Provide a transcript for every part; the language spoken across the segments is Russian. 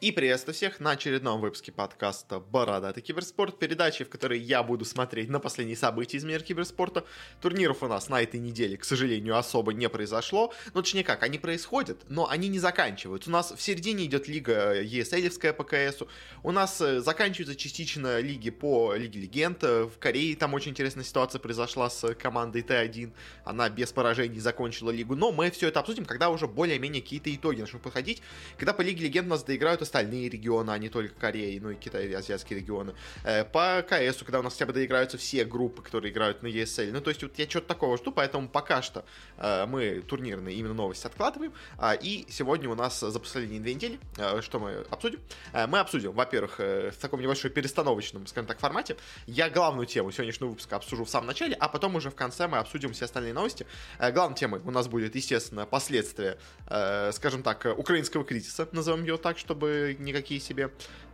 И приветствую всех на очередном выпуске подкаста «Бородатый киберспорт», передачи, в которой я буду смотреть на последние события из мира киберспорта. Турниров у нас на этой неделе, к сожалению, особо не произошло. Ну, точнее как, они происходят, но они не заканчиваются. У нас в середине идет лига ESL по КСу. У нас э, заканчиваются частично лиги по Лиге Легенд. В Корее там очень интересная ситуация произошла с командой Т1. Она без поражений закончила лигу. Но мы все это обсудим, когда уже более-менее какие-то итоги начнут подходить. Когда по Лиге Легенд у нас доиграют остальные регионы, а не только Кореи, ну и Китай, и азиатские регионы. Э, по КС, когда у нас хотя бы доиграются все группы, которые играют на ESL. Ну, то есть вот я что-то такого жду, поэтому пока что э, мы турнирные именно новости откладываем. А, и сегодня у нас за последние две недели, э, что мы обсудим? Мы обсудим, во-первых, в таком небольшом перестановочном, скажем так, формате. Я главную тему сегодняшнего выпуска обсужу в самом начале, а потом уже в конце мы обсудим все остальные новости. Главной темой у нас будет, естественно, последствия, скажем так, украинского кризиса, назовем его так, чтобы никакие себе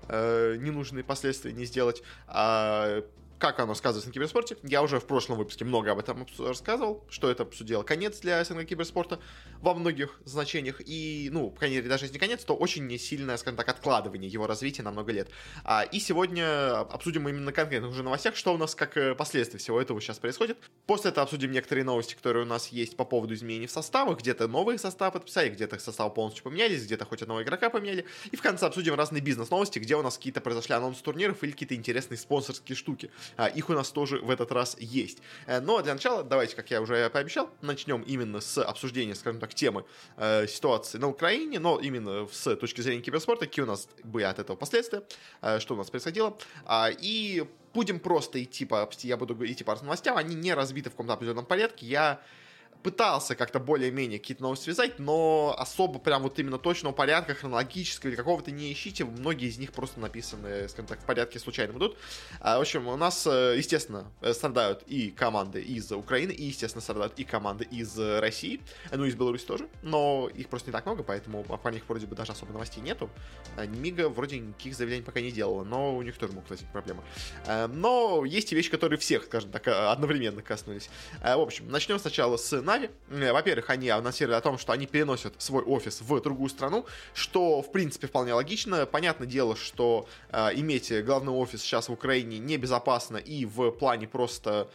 э, ненужные последствия не сделать. А как оно сказывается на киберспорте. Я уже в прошлом выпуске много об этом рассказывал, что это обсудил конец для СНГ киберспорта во многих значениях. И, ну, по крайней мере, даже если не конец, то очень не сильное, скажем так, откладывание его развития на много лет. А, и сегодня обсудим именно конкретных уже новостях, что у нас как э, последствия всего этого сейчас происходит. После этого обсудим некоторые новости, которые у нас есть по поводу изменений в составах. Где-то новые составы подписали, где-то составы полностью поменялись, где-то хоть одного игрока поменяли. И в конце обсудим разные бизнес-новости, где у нас какие-то произошли анонсы турниров или какие-то интересные спонсорские штуки. А, их у нас тоже в этот раз есть. Э, но для начала, давайте, как я уже пообещал, начнем именно с обсуждения, скажем так, темы э, ситуации на Украине, но именно с точки зрения киберспорта, какие у нас были от этого последствия, э, что у нас происходило. А, и будем просто идти по, я буду идти по новостям, они не разбиты в каком-то определенном порядке, я пытался как-то более-менее какие-то новости связать, но особо прям вот именно точного порядка, хронологического или какого-то не ищите. Многие из них просто написаны, скажем так, в порядке случайно идут. А, в общем, у нас, э, естественно, э, страдают и команды из Украины, и, естественно, страдают и команды из России, ну, из Беларуси тоже, но их просто не так много, поэтому по них вроде бы даже особо новостей нету. А, Мига вроде никаких заявлений пока не делала, но у них тоже могут возникнуть проблемы. А, но есть и вещи, которые всех, скажем так, одновременно коснулись. В общем, начнем сначала с Нави. Э, во-первых, они анонсировали о том, что они переносят свой офис в другую страну, что, в принципе, вполне логично. Понятное дело, что э, иметь главный офис сейчас в Украине небезопасно и в плане просто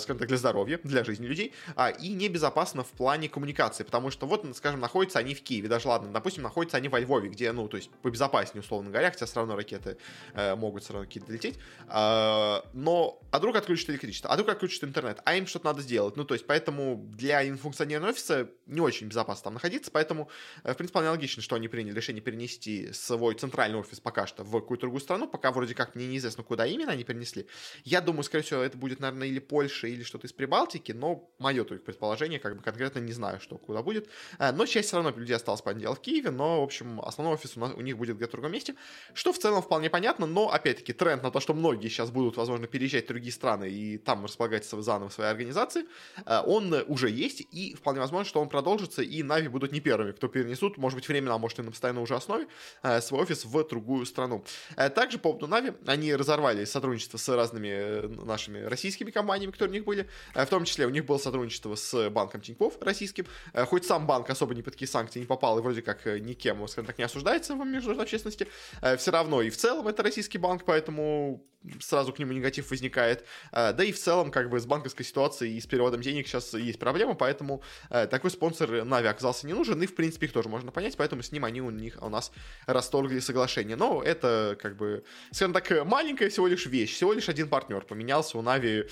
скажем так, для здоровья, для жизни людей, а, и небезопасно в плане коммуникации, потому что вот, скажем, находятся они в Киеве, даже ладно, допустим, находятся они во Львове, где, ну, то есть побезопаснее, условно говоря, хотя все равно ракеты э, могут все равно какие-то лететь, э, но, а вдруг отключат электричество, а вдруг отключат интернет, а им что-то надо сделать, ну, то есть, поэтому для функционирования офиса не очень безопасно там находиться, поэтому, э, в принципе, логично, что они приняли решение перенести свой центральный офис пока что в какую-то другую страну, пока вроде как мне неизвестно, куда именно они перенесли. Я думаю, скорее всего, это будет, наверное, или Польша, Польши или что-то из Прибалтики, но мое только предположение, как бы конкретно не знаю, что куда будет. Э, но часть все равно людей осталась, по дело, в Киеве, но, в общем, основной офис у, нас, у них будет где-то в другом месте, что в целом вполне понятно, но, опять-таки, тренд на то, что многие сейчас будут, возможно, переезжать в другие страны и там располагать заново свои организации, э, он уже есть, и вполне возможно, что он продолжится, и Нави будут не первыми, кто перенесут, может быть, временно, а может и на постоянной уже основе, э, свой офис в другую страну. Также по поводу Нави, они разорвали сотрудничество с разными нашими российскими компаниями, которые у них были. Э, в том числе у них было сотрудничество с банком Тинькофф российским. Э, хоть сам банк особо ни под какие санкции не попал и вроде как э, никем, скажем так, не осуждается в международной общественности, все равно и в целом это российский банк, поэтому сразу к нему негатив возникает. Да и в целом, как бы, с банковской ситуацией и с переводом денег сейчас есть проблема, поэтому такой спонсор Нави оказался не нужен, и, в принципе, их тоже можно понять, поэтому с ним они у них у нас расторгли соглашение. Но это, как бы, скажем так, маленькая всего лишь вещь, всего лишь один партнер поменялся у Нави.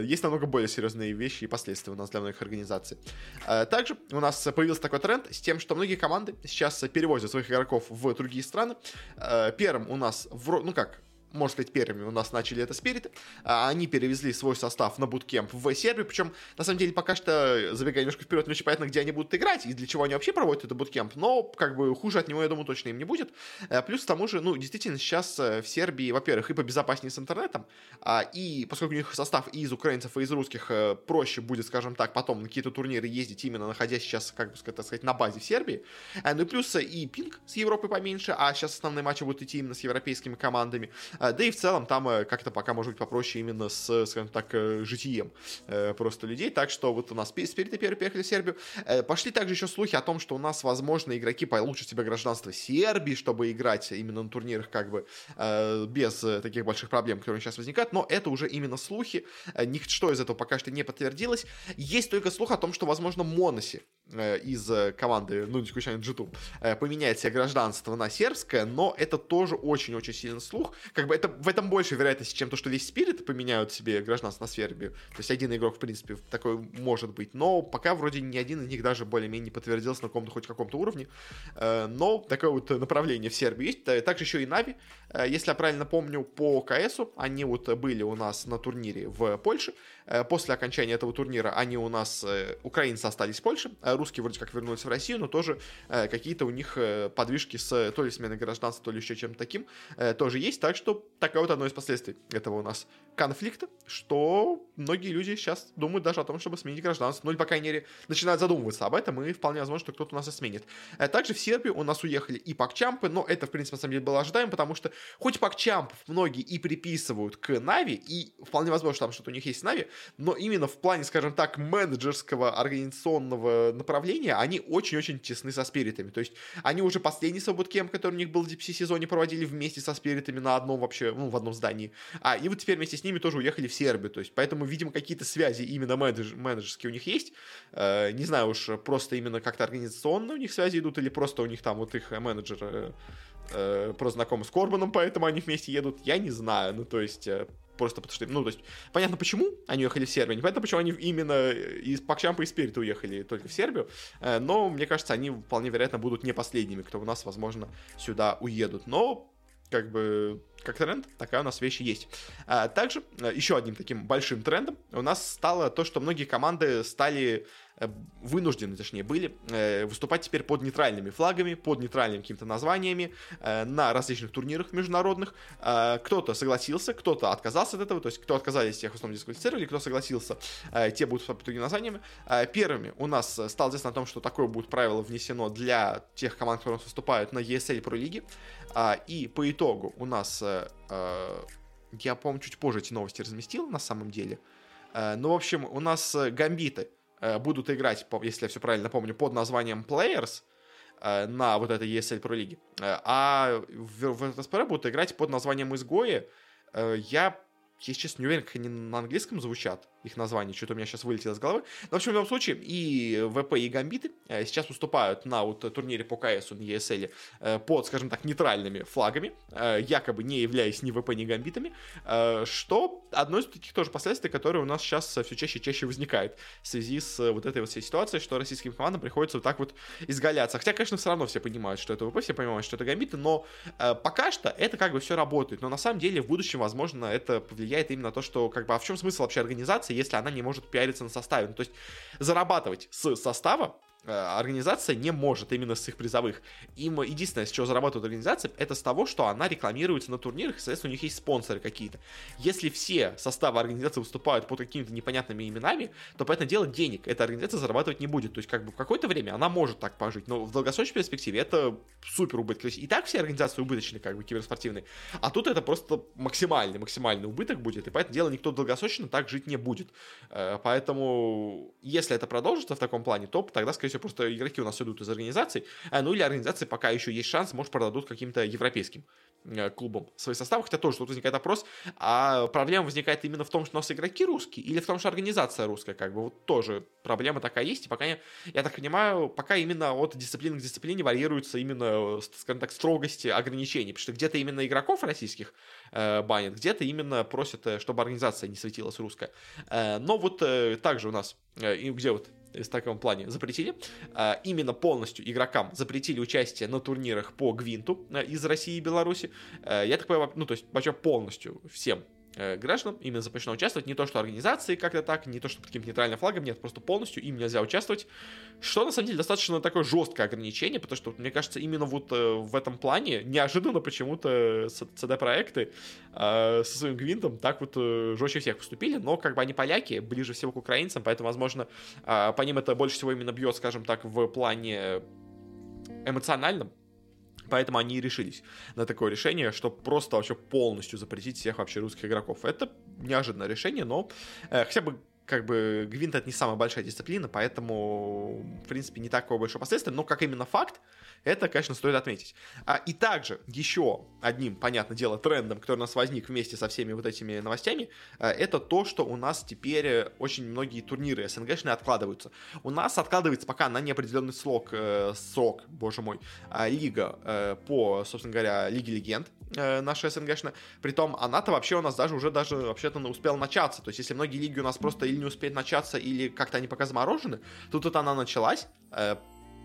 Есть намного более серьезные вещи и последствия у нас для многих организаций. А, также у нас появился такой тренд с тем, что многие команды сейчас перевозят своих игроков в другие страны. А, первым у нас, в, ну как, можно сказать, первыми у нас начали это Спириты. Они перевезли свой состав на буткемп в Сербию, причем, на самом деле, пока что, забегая немножко вперед, не очень понятно, где они будут играть и для чего они вообще проводят этот буткемп, но, как бы, хуже от него, я думаю, точно им не будет. Э, плюс, к тому же, ну, действительно, сейчас э, в Сербии, во-первых, и побезопаснее с интернетом, а, и поскольку у них состав и из украинцев, и из русских, э, проще будет, скажем так, потом на какие-то турниры ездить, именно находясь сейчас, как бы сказать, на базе в Сербии. Ну и плюс и пинг с Европы поменьше, а сейчас основные матчи будут идти именно с европейскими командами. Да и в целом там как-то пока может быть попроще именно с, скажем так, житием просто людей, так что вот у нас спереди первый приехали в Сербию, пошли также еще слухи о том, что у нас, возможно, игроки получат себе гражданство Сербии, чтобы играть именно на турнирах как бы без таких больших проблем, которые сейчас возникают, но это уже именно слухи, ничто из этого пока что не подтвердилось, есть только слух о том, что, возможно, Моноси Э, из э, команды, ну, не исключая G2, э, поменяет себе гражданство на сербское, но это тоже очень-очень сильный слух. Как бы это, в этом больше вероятности, чем то, что весь Спирит поменяют себе гражданство на Сербию. То есть один игрок, в принципе, такой может быть. Но пока вроде ни один из них даже более-менее не подтвердился на каком-то хоть каком-то уровне. Но такое вот направление в Сербии есть. Также еще и Нави. Если я правильно помню, по КСу они вот были у нас на турнире в Польше. После окончания этого турнира они у нас, украинцы остались в Польше, русские вроде как вернулись в Россию, но тоже э, какие-то у них э, подвижки с то ли сменой гражданства, то ли еще чем-то таким э, тоже есть. Так что такое вот одно из последствий этого у нас конфликта, что многие люди сейчас думают даже о том, чтобы сменить гражданство. Ну или, по крайней мере, начинают задумываться об этом, и вполне возможно, что кто-то у нас и сменит. Э, также в Сербию у нас уехали и Пакчампы, но это, в принципе, на самом деле было ожидаемо, потому что хоть Пакчампов многие и приписывают к Нави, и вполне возможно, что там что-то у них есть с Нави, но именно в плане, скажем так, менеджерского организационного направления они очень-очень тесны со спиритами. То есть они уже последний свободкемп, который у них был в DPC сезоне, проводили вместе со спиритами на одном вообще, ну, в одном здании. А, и вот теперь вместе с ними тоже уехали в Сербию. То есть, поэтому, видимо, какие-то связи именно менедж, менеджерские у них есть. Э, не знаю уж, просто именно как-то организационно у них связи идут, или просто у них там вот их менеджер э, просто знакомы с Корбаном, поэтому они вместе едут. Я не знаю. Ну, то есть, э, просто потому что, ну, то есть, понятно, почему они уехали в Сербию, непонятно, почему они именно из Пакчампа и Спирита уехали только в Сербию, э, но, мне кажется, они вполне вероятно будут не последними, кто у нас, возможно, сюда уедут. Но, как бы, как тренд, такая у нас вещь есть. А, также, э, еще одним таким большим трендом у нас стало то, что многие команды стали вынуждены, точнее, были э, выступать теперь под нейтральными флагами, под нейтральными какими-то названиями э, на различных турнирах международных. Кто-то согласился, кто-то отказался от этого, то есть кто отказались, тех в основном дисквалифицировали, кто согласился, те будут под другими названиями. Первыми у нас стало известно о том, что такое будет правило внесено для тех команд, которые выступают на ESL Pro Лиге. И по итогу у нас, я, помню, чуть позже эти новости разместил на самом деле, ну, в общем, у нас гамбиты – Э, будут играть, если я все правильно помню, под названием Players э, на вот этой ESL Pro Лиге. Э, а в, в СПР будут играть под названием Изгои. Я, если честно, не уверен, как они на английском звучат их название, что-то у меня сейчас вылетело из головы. Но, в общем, в любом случае, и ВП, и Гамбиты э, сейчас выступают на вот турнире по КС на ESL э, под, скажем так, нейтральными флагами, э, якобы не являясь ни ВП, ни Гамбитами, что одно из таких тоже последствий, которые у нас сейчас все чаще и чаще возникает в связи с вот этой вот всей ситуацией, что российским командам приходится вот так вот изгаляться. Хотя, конечно, все равно все понимают, что это ВП, все понимают, что это Гамбиты, но пока что это как бы все работает. Но на самом деле в будущем, возможно, это повлияет именно на то, что как бы, а в чем смысл вообще организации, если она не может пиариться на составе. Ну, то есть зарабатывать с состава Э, организация не может именно с их призовых. Им единственное, с чего зарабатывает организация, это с того, что она рекламируется на турнирах, и, соответственно, у них есть спонсоры какие-то. Если все составы организации выступают под какими-то непонятными именами, то, по этому дело, денег эта организация зарабатывать не будет. То есть, как бы в какое-то время она может так пожить, но в долгосрочной перспективе это супер убыток. То есть, и так все организации убыточные, как бы, киберспортивные, а тут это просто максимальный, максимальный убыток будет, и, по этому дело, никто долгосрочно так жить не будет. Э, поэтому, если это продолжится в таком плане, то тогда, скорее всего, просто игроки у нас идут из организаций, а, ну или организации пока еще есть шанс, может, продадут каким-то европейским э, клубом свой состав, хотя тоже тут возникает вопрос, а проблема возникает именно в том, что у нас игроки русские, или в том, что организация русская, как бы, вот тоже проблема такая есть, и пока, я, я так понимаю, пока именно от дисциплины к дисциплине варьируется именно, скажем так, строгости ограничений, потому что где-то именно игроков российских э, банят, где-то именно просят, э, чтобы организация не светилась русская. Э, но вот э, также у нас, э, где вот в таком плане запретили. А, именно полностью игрокам запретили участие на турнирах по Гвинту э, из России и Беларуси. Э, я так понимаю, ну, то есть, вообще полностью всем гражданам именно запрещено участвовать. Не то, что организации как-то так, не то, что под каким-то нейтральным флагом, нет, просто полностью им нельзя участвовать. Что, на самом деле, достаточно такое жесткое ограничение, потому что, мне кажется, именно вот э, в этом плане неожиданно почему-то CD-проекты э, со своим гвинтом так вот э, жестче всех поступили, но как бы они поляки, ближе всего к украинцам, поэтому, возможно, э, по ним это больше всего именно бьет, скажем так, в плане эмоциональном, Поэтому они и решились на такое решение, что просто вообще полностью запретить всех вообще русских игроков. Это неожиданное решение, но э, хотя бы как бы Гвинт это не самая большая дисциплина, поэтому, в принципе, не такое большое последствие, но как именно факт, это, конечно, стоит отметить. А, и также еще одним, понятное дело, трендом, который у нас возник вместе со всеми вот этими новостями, а, это то, что у нас теперь очень многие турниры СНГшные откладываются. У нас откладывается пока на неопределенный срок, э, срок, боже мой, э, лига э, по, собственно говоря, Лиге Легенд э, наша СНГшная. Притом она-то вообще у нас даже уже даже вообще-то успела начаться. То есть если многие лиги у нас просто или не успеют начаться, или как-то они пока заморожены, тут она началась, э,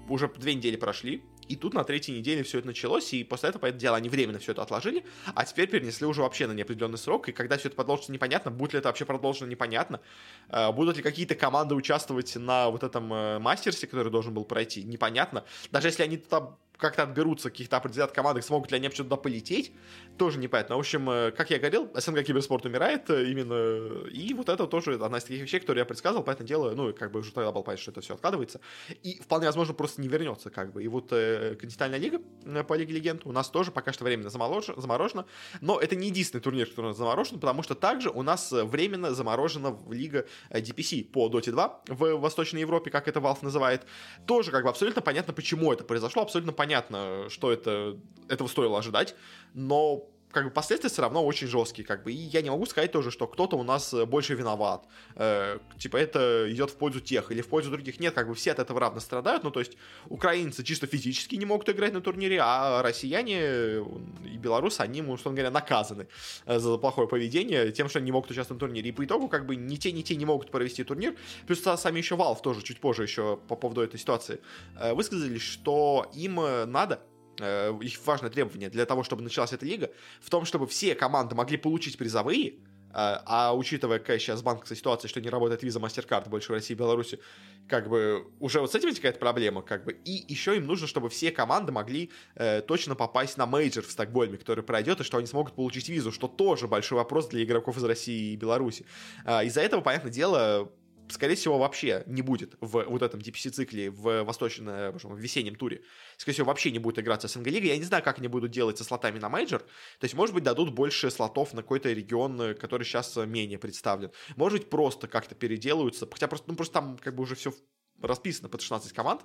уже две недели прошли, и тут на третьей неделе все это началось, и после этого, по это дело, они временно все это отложили, а теперь перенесли уже вообще на неопределенный срок, и когда все это продолжится непонятно, будет ли это вообще продолжено непонятно, э, будут ли какие-то команды участвовать на вот этом э, мастерсе, который должен был пройти, непонятно. Даже если они туда как-то отберутся каких-то определенных команд, смогут ли они вообще туда полететь, тоже непонятно. В общем, э, как я говорил, СНГ Киберспорт умирает э, именно, и вот это тоже одна из таких вещей, которые я предсказывал, поэтому дело, ну, как бы уже тогда был понятно, что это все откладывается, и вполне возможно просто не вернется, как бы. И вот э, континентальная лига э, по Лиге Легенд у нас тоже пока что временно заморожена, но это не единственный турнир, который у нас заморожен, потому что также у нас временно заморожена лига DPC по Dota 2 в Восточной Европе, как это Valve называет. Тоже как бы абсолютно понятно, почему это произошло, абсолютно понятно, понятно, что это, этого стоило ожидать, но как бы последствия все равно очень жесткие, как бы, и я не могу сказать тоже, что кто-то у нас больше виноват, э, типа это идет в пользу тех или в пользу других, нет, как бы все от этого равно страдают, ну то есть украинцы чисто физически не могут играть на турнире, а россияне и белорусы, они, условно говоря, наказаны э, за плохое поведение тем, что они не могут участвовать на турнире, и по итогу как бы ни те, ни те не могут провести турнир, плюс сами еще Valve тоже чуть позже еще по поводу этой ситуации э, высказались, что им надо Э, их важное требование для того, чтобы началась эта лига, в том, чтобы все команды могли получить призовые, э, а учитывая, какая сейчас банковская ситуация, что не работает Visa, MasterCard больше в России и Беларуси, как бы уже вот с этим возникает проблема, как бы. И еще им нужно, чтобы все команды могли э, точно попасть на мейджор в Стокгольме, который пройдет, и что они смогут получить визу, что тоже большой вопрос для игроков из России и Беларуси. Э, из-за этого, понятное дело, скорее всего, вообще не будет в вот этом DPC-цикле в восточном, в весеннем туре. Скорее всего, вообще не будет играться СНГ Лига. Я не знаю, как они будут делать со слотами на мейджор. То есть, может быть, дадут больше слотов на какой-то регион, который сейчас менее представлен. Может быть, просто как-то переделаются. Хотя просто, ну, просто там как бы уже все расписано под 16 команд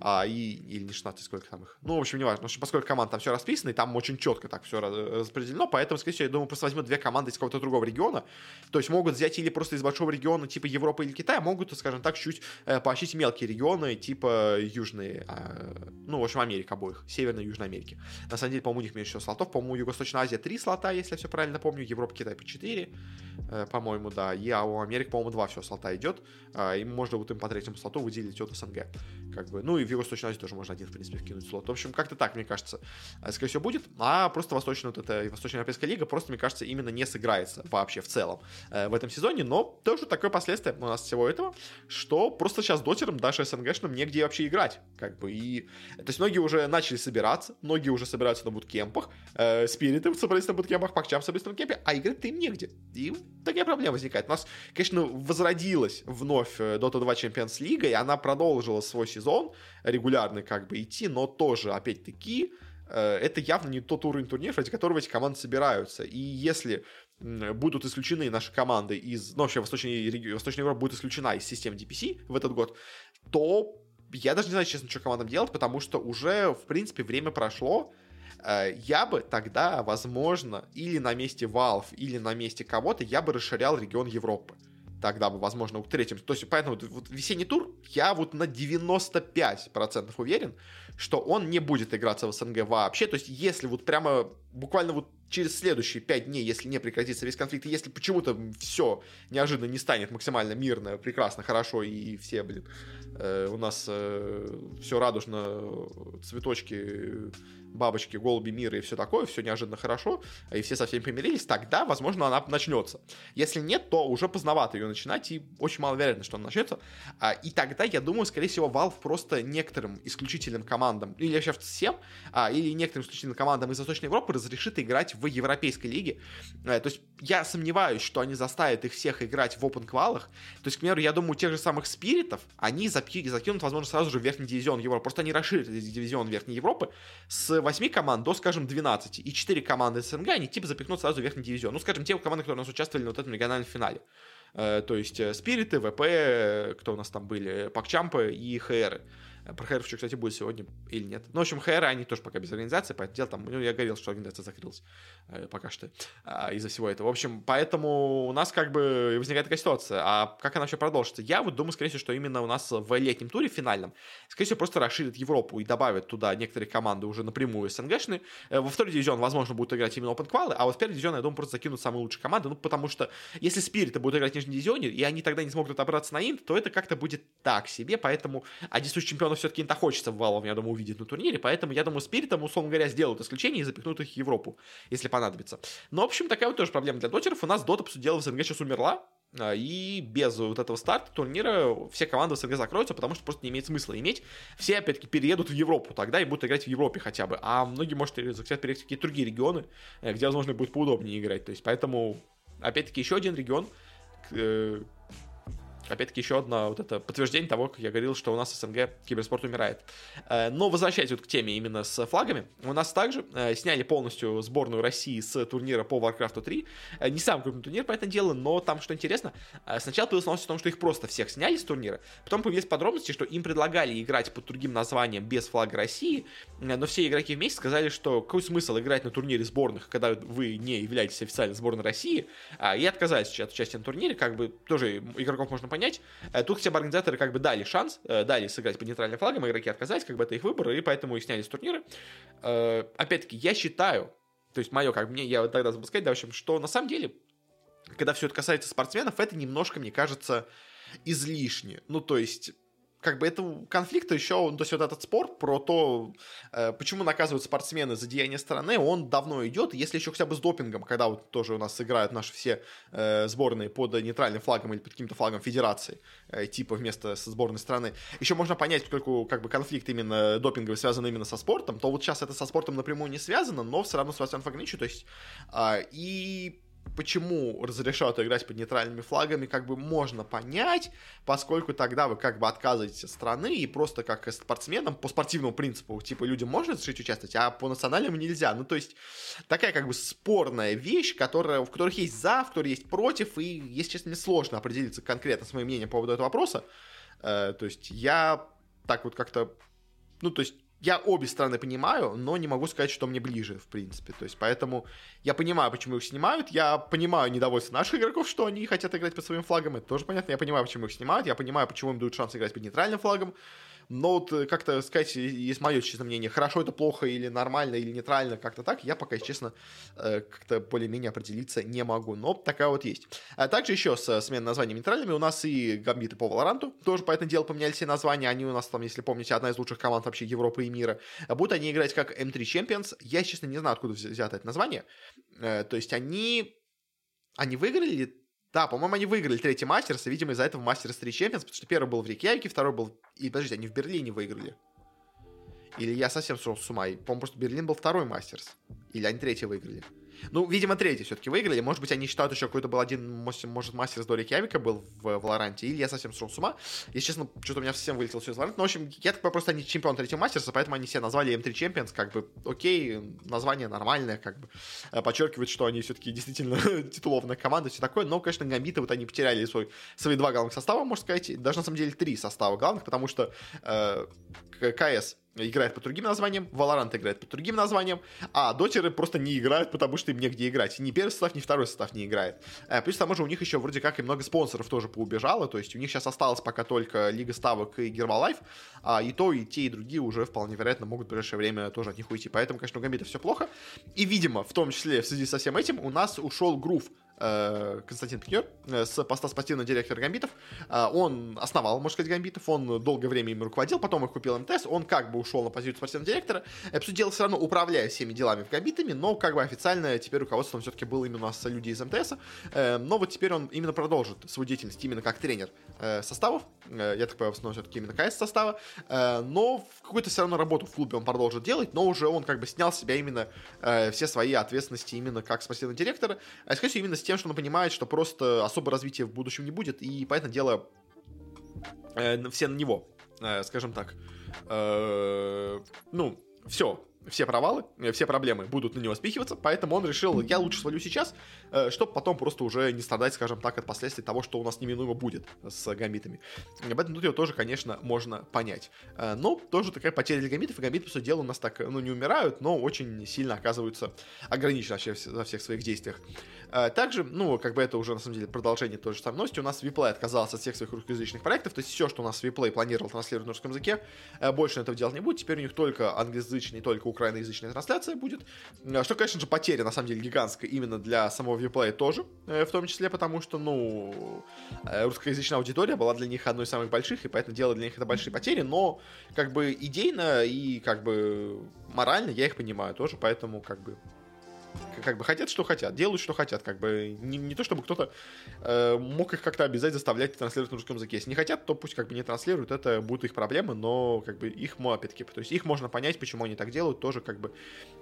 а, и, или не 16, сколько там их. Ну, в общем, не важно. Поскольку команд там все расписано, и там очень четко так все распределено, поэтому, скорее всего, я думаю, просто возьмут две команды из какого-то другого региона. То есть могут взять или просто из большого региона, типа Европы или Китая, могут, скажем так, чуть э, поощрить мелкие регионы, типа Южные, э, ну, в общем, Америка обоих, Северной и Южной Америки. На самом деле, по-моему, у них меньше всего слотов. По-моему, Юго-Восточная Азия 3 слота, если я все правильно помню, Европа, Китай по 4, э, по-моему, да. И а у Америки, по-моему, 2 все слота идет. Э, и можно вот им по третьему слоту выделить от СНГ. Как бы. Ну, и в Юго-Восточной Азии тоже можно один, в принципе, вкинуть слот. В общем, как-то так, мне кажется, э, скорее всего, будет. А просто Восточная вот эта Восточноевропейская лига просто, мне кажется, именно не сыграется вообще в целом э, в этом сезоне. Но тоже такое последствие у нас всего этого, что просто сейчас дотерам, даже СНГшным, негде вообще играть. Как бы и... То есть многие уже начали собираться, многие уже собираются на буткемпах, э, спириты собрались на буткемпах, пакчам собрались на буткемпе, а играть-то им негде. И такая проблема возникает. У нас, конечно, возродилась вновь э, Dota 2 Champions League, и она продолжила свой сезон регулярный как бы идти, но тоже, опять-таки, э, это явно не тот уровень турнира, ради которого эти команды собираются. И если будут исключены наши команды из... Ну, вообще, Восточная, Восточная Европа будет исключена из системы DPC в этот год, то я даже не знаю, честно, что командам делать, потому что уже, в принципе, время прошло, э, я бы тогда, возможно, или на месте Valve, или на месте кого-то, я бы расширял регион Европы тогда бы, возможно, к третьим. То есть, поэтому вот весенний тур я вот на 95% уверен, что он не будет играться в СНГ вообще. То есть, если вот прямо буквально вот через следующие 5 дней, если не прекратится весь конфликт, и если почему-то все неожиданно не станет максимально мирно, прекрасно, хорошо, и все, блин, э, у нас э, все радужно, цветочки бабочки, голуби мира и все такое, все неожиданно хорошо, и все со всеми помирились, тогда, возможно, она начнется. Если нет, то уже поздновато ее начинать, и очень маловероятно, что она начнется. А, и тогда, я думаю, скорее всего, Valve просто некоторым исключительным командам, или вообще всем, а, или некоторым исключительным командам из Восточной Европы разрешит играть в Европейской лиге. А, то есть я сомневаюсь, что они заставят их всех играть в open квалах. То есть, к примеру, я думаю, тех же самых спиритов они закинут, возможно, сразу же в верхний дивизион Европы. Просто они расширят дивизион Верхней Европы с 8 команд до, скажем, 12. И 4 команды СНГ, они типа запихнут сразу в верхний дивизион. Ну, скажем, те команды, которые у нас участвовали на вот этом региональном финале. Э, то есть э, Спириты, ВП, э, кто у нас там были, Пакчампы и ХР. Про Хайров еще, кстати, будет сегодня или нет. Ну, в общем, Хайра, они тоже пока без организации, поэтому дело там, ну, я говорил, что организация закрылась пока что э, из-за всего этого. В общем, поэтому у нас как бы возникает такая ситуация. А как она вообще продолжится? Я вот думаю, скорее всего, что именно у нас в летнем туре финальном, скорее всего, просто расширит Европу и добавит туда некоторые команды уже напрямую СНГшные. Э, во второй дивизион, возможно, будут играть именно Open Qual, а вот в первый дивизион, я думаю, просто закинут самые лучшие команды, ну, потому что если Спириты будут играть в нижнем дивизионе, и они тогда не смогут отобраться на Инт, то это как-то будет так себе, поэтому а десять чемпионов все-таки Инта хочется Валов, я думаю, увидит на турнире, поэтому я думаю, Спиритом, условно говоря, сделают исключение и запихнут их в Европу, если понадобится. Но, в общем, такая вот тоже проблема для дотеров. У нас дота, по сути дела, в СНГ сейчас умерла, а, и без вот этого старта турнира все команды в СНГ закроются, потому что просто не имеет смысла иметь. Все, опять-таки, переедут в Европу тогда и будут играть в Европе хотя бы. А многие, может, захотят переехать в какие-то другие регионы, э, где, возможно, будет поудобнее играть. То есть, поэтому, опять-таки, еще один регион, э, опять-таки, еще одно вот это подтверждение того, как я говорил, что у нас СНГ киберспорт умирает. Э, но возвращаясь вот к теме именно с флагами, у нас также э, сняли полностью сборную России с турнира по Warcraft 3. Э, не самый крупный турнир, по этому делу, но там, что интересно, сначала появилась новость о том, что их просто всех сняли с турнира, потом появились подробности, что им предлагали играть под другим названием без флага России, но все игроки вместе сказали, что какой смысл играть на турнире сборных, когда вы не являетесь официальной сборной России, и отказались от участия на турнире, как бы тоже игроков можно понять, понять. Э, тут хотя бы организаторы как бы дали шанс, э, дали сыграть под нейтральным флагом, игроки отказались, как бы это их выбор, и поэтому их сняли с турнира. Э, опять-таки, я считаю, то есть мое, как мне, я вот тогда забыл сказать, да, в общем, что на самом деле, когда все это касается спортсменов, это немножко, мне кажется, излишне. Ну, то есть, как бы этого конфликта еще, то есть вот этот спор про то, э, почему наказывают спортсмены за деяния стороны, он давно идет, если еще хотя бы с допингом, когда вот тоже у нас играют наши все э, сборные под нейтральным флагом или под каким-то флагом федерации, э, типа вместо сборной страны, еще можно понять, поскольку как бы конфликт именно допинговый связан именно со спортом, то вот сейчас это со спортом напрямую не связано, но все равно связано в то есть э, и почему разрешают играть под нейтральными флагами, как бы можно понять, поскольку тогда вы как бы отказываетесь от страны и просто как спортсменам по спортивному принципу, типа, людям можно разрешить участвовать, а по национальному нельзя. Ну, то есть, такая как бы спорная вещь, которая, в которых есть за, в которой есть против, и, если честно, мне сложно определиться конкретно с моим мнением по поводу этого вопроса. Э, то есть, я так вот как-то, ну, то есть, я обе стороны понимаю, но не могу сказать, что мне ближе, в принципе. То есть, поэтому я понимаю, почему их снимают, я понимаю недовольство наших игроков, что они хотят играть под своим флагом, это тоже понятно, я понимаю, почему их снимают, я понимаю, почему им дают шанс играть под нейтральным флагом, но вот э, как-то сказать, есть мое честное мнение, хорошо это плохо или нормально или нейтрально, как-то так, я пока, честно, э, как-то более-менее определиться не могу. Но такая вот есть. А также еще с сменой названием нейтральными у нас и гамбиты по Валоранту тоже по этому делу поменяли все названия. Они у нас там, если помните, одна из лучших команд вообще Европы и мира. Будут они играть как M3 Champions. Я, честно, не знаю, откуда взято это название. Э, то есть они... Они выиграли да, по-моему, они выиграли третий мастерс, и, видимо, из-за этого мастерс 3 Champions, потому что первый был в Рейкьявике, второй был... И, подождите, они в Берлине выиграли. Или я совсем сошел с ума. По-моему, просто Берлин был второй мастерс. Или они третий выиграли. Ну, видимо, третий все-таки выиграли. Может быть, они считают еще какой-то был один, может, мастер с Дори Кявика был в Валоранте, или я совсем сошел с ума. Если честно, что-то у меня совсем вылетело все из Валоранта. Но, в общем, я так просто они чемпион третьего мастерса, поэтому они все назвали M3 Champions, как бы, окей, название нормальное, как бы, э, подчеркивает, что они все-таки действительно титулованная команда, все такое. Но, конечно, гамбиты вот они потеряли свой, свои два главных состава, можно сказать, даже на самом деле три состава главных, потому что э, КС играет под другим названием, Valorant играет под другим названием, а дотеры просто не играют, потому что им негде играть. Ни первый состав, ни второй состав не играет. Э, плюс к тому же у них еще вроде как и много спонсоров тоже поубежало, то есть у них сейчас осталось пока только Лига Ставок и Гербалайф, а и то, и те, и другие уже вполне вероятно могут в ближайшее время тоже от них уйти. Поэтому, конечно, у Гамбита все плохо. И, видимо, в том числе в связи со всем этим у нас ушел Грув Э, Константин Пикнер э, с поста спортивного директора Гамбитов. Э, он основал, можно сказать, Гамбитов, он долгое время им руководил, потом их купил МТС, он как бы ушел на позицию спортивного директора. Дела, все равно управляя всеми делами в Гамбитами, но как бы официально теперь руководством все-таки был именно у нас люди из МТС. Но вот теперь он именно продолжит свою деятельность именно как тренер составов. Я так понимаю, в основном все-таки именно КС состава. Но какую-то все равно работу в клубе он продолжит делать, но уже он как бы снял с себя именно все свои ответственности именно как спортивного директора. А, скорее именно с тем, что он понимает, что просто особо развития в будущем не будет, и, поэтому дело, э, все на него, э, скажем так. Э, ну, все, все провалы, э, все проблемы будут на него спихиваться, поэтому он решил, я лучше свалю сейчас, э, чтобы потом просто уже не страдать, скажем так, от последствий того, что у нас неминуемо будет с гамбитами. Об этом тут его тоже, конечно, можно понять. Э, но тоже такая потеря для гамбитов, и гамбиты, сути дела, у нас так, ну, не умирают, но очень сильно оказываются ограничены вообще во всех своих действиях. Также, ну, как бы это уже, на самом деле, продолжение той же самой новости, у нас Виплей отказался от всех своих русскоязычных проектов, то есть все, что у нас Виплей планировал транслировать на русском языке, больше этого делать не будет, теперь у них только англоязычный, только украиноязычная трансляция будет. Э, что, конечно же, потеря, на самом деле, гигантская именно для самого Viaplay тоже, э, в том числе потому, что, ну, э, русскоязычная аудитория была для них одной из самых больших, и поэтому дело для них это большие потери, но, как бы, идейно и, как бы, морально я их понимаю тоже, поэтому, как бы, как бы хотят, что хотят, делают, что хотят, как бы не, не то, чтобы кто-то э, мог их как-то обязать заставлять транслировать на русском языке. Если не хотят, то пусть как бы не транслируют, это будут их проблемы, но как бы их, опять-таки, то есть их можно понять, почему они так делают, тоже как бы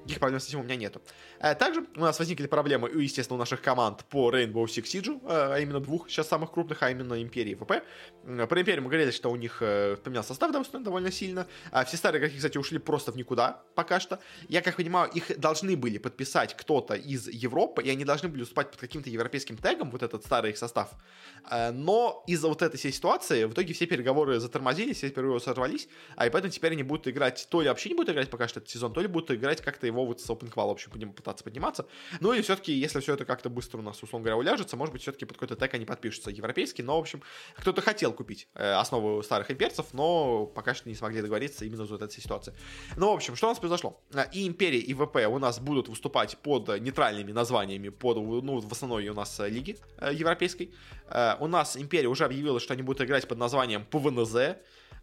их проблем с этим у меня нету. А также у нас возникли проблемы, естественно, у наших команд по Rainbow Six Siege, э, а именно двух сейчас самых крупных, а именно Империи и ВП. Про Империю мы говорили, что у них э, поменялся состав довольно сильно. А все старые игроки, кстати, ушли просто в никуда пока что. Я, как понимаю, их должны были подписать кто-то из Европы, и они должны были уступать под каким-то европейским тегом, вот этот старый их состав. Э, но из-за вот этой всей ситуации в итоге все переговоры затормозились, все переговоры сорвались, а и поэтому теперь они будут играть, то ли вообще не будут играть пока что этот сезон, то ли будут играть как-то его вот с Open Qual, в общем, пытаться подниматься. Ну и все-таки, если все это как-то быстро у нас, условно говоря, уляжется, может быть, все-таки под какой-то тег они подпишутся европейский, но, в общем, кто-то хотел купить э, основу старых имперцев, но пока что не смогли договориться именно за вот этой ситуации. Ну, в общем, что у нас произошло? Э, и Империя, и ВП у нас будут выступать под нейтральными названиями под, ну, в основной у нас э, лиги э, европейской. Э, у нас Империя уже объявила, что они будут играть под названием ПВНЗ.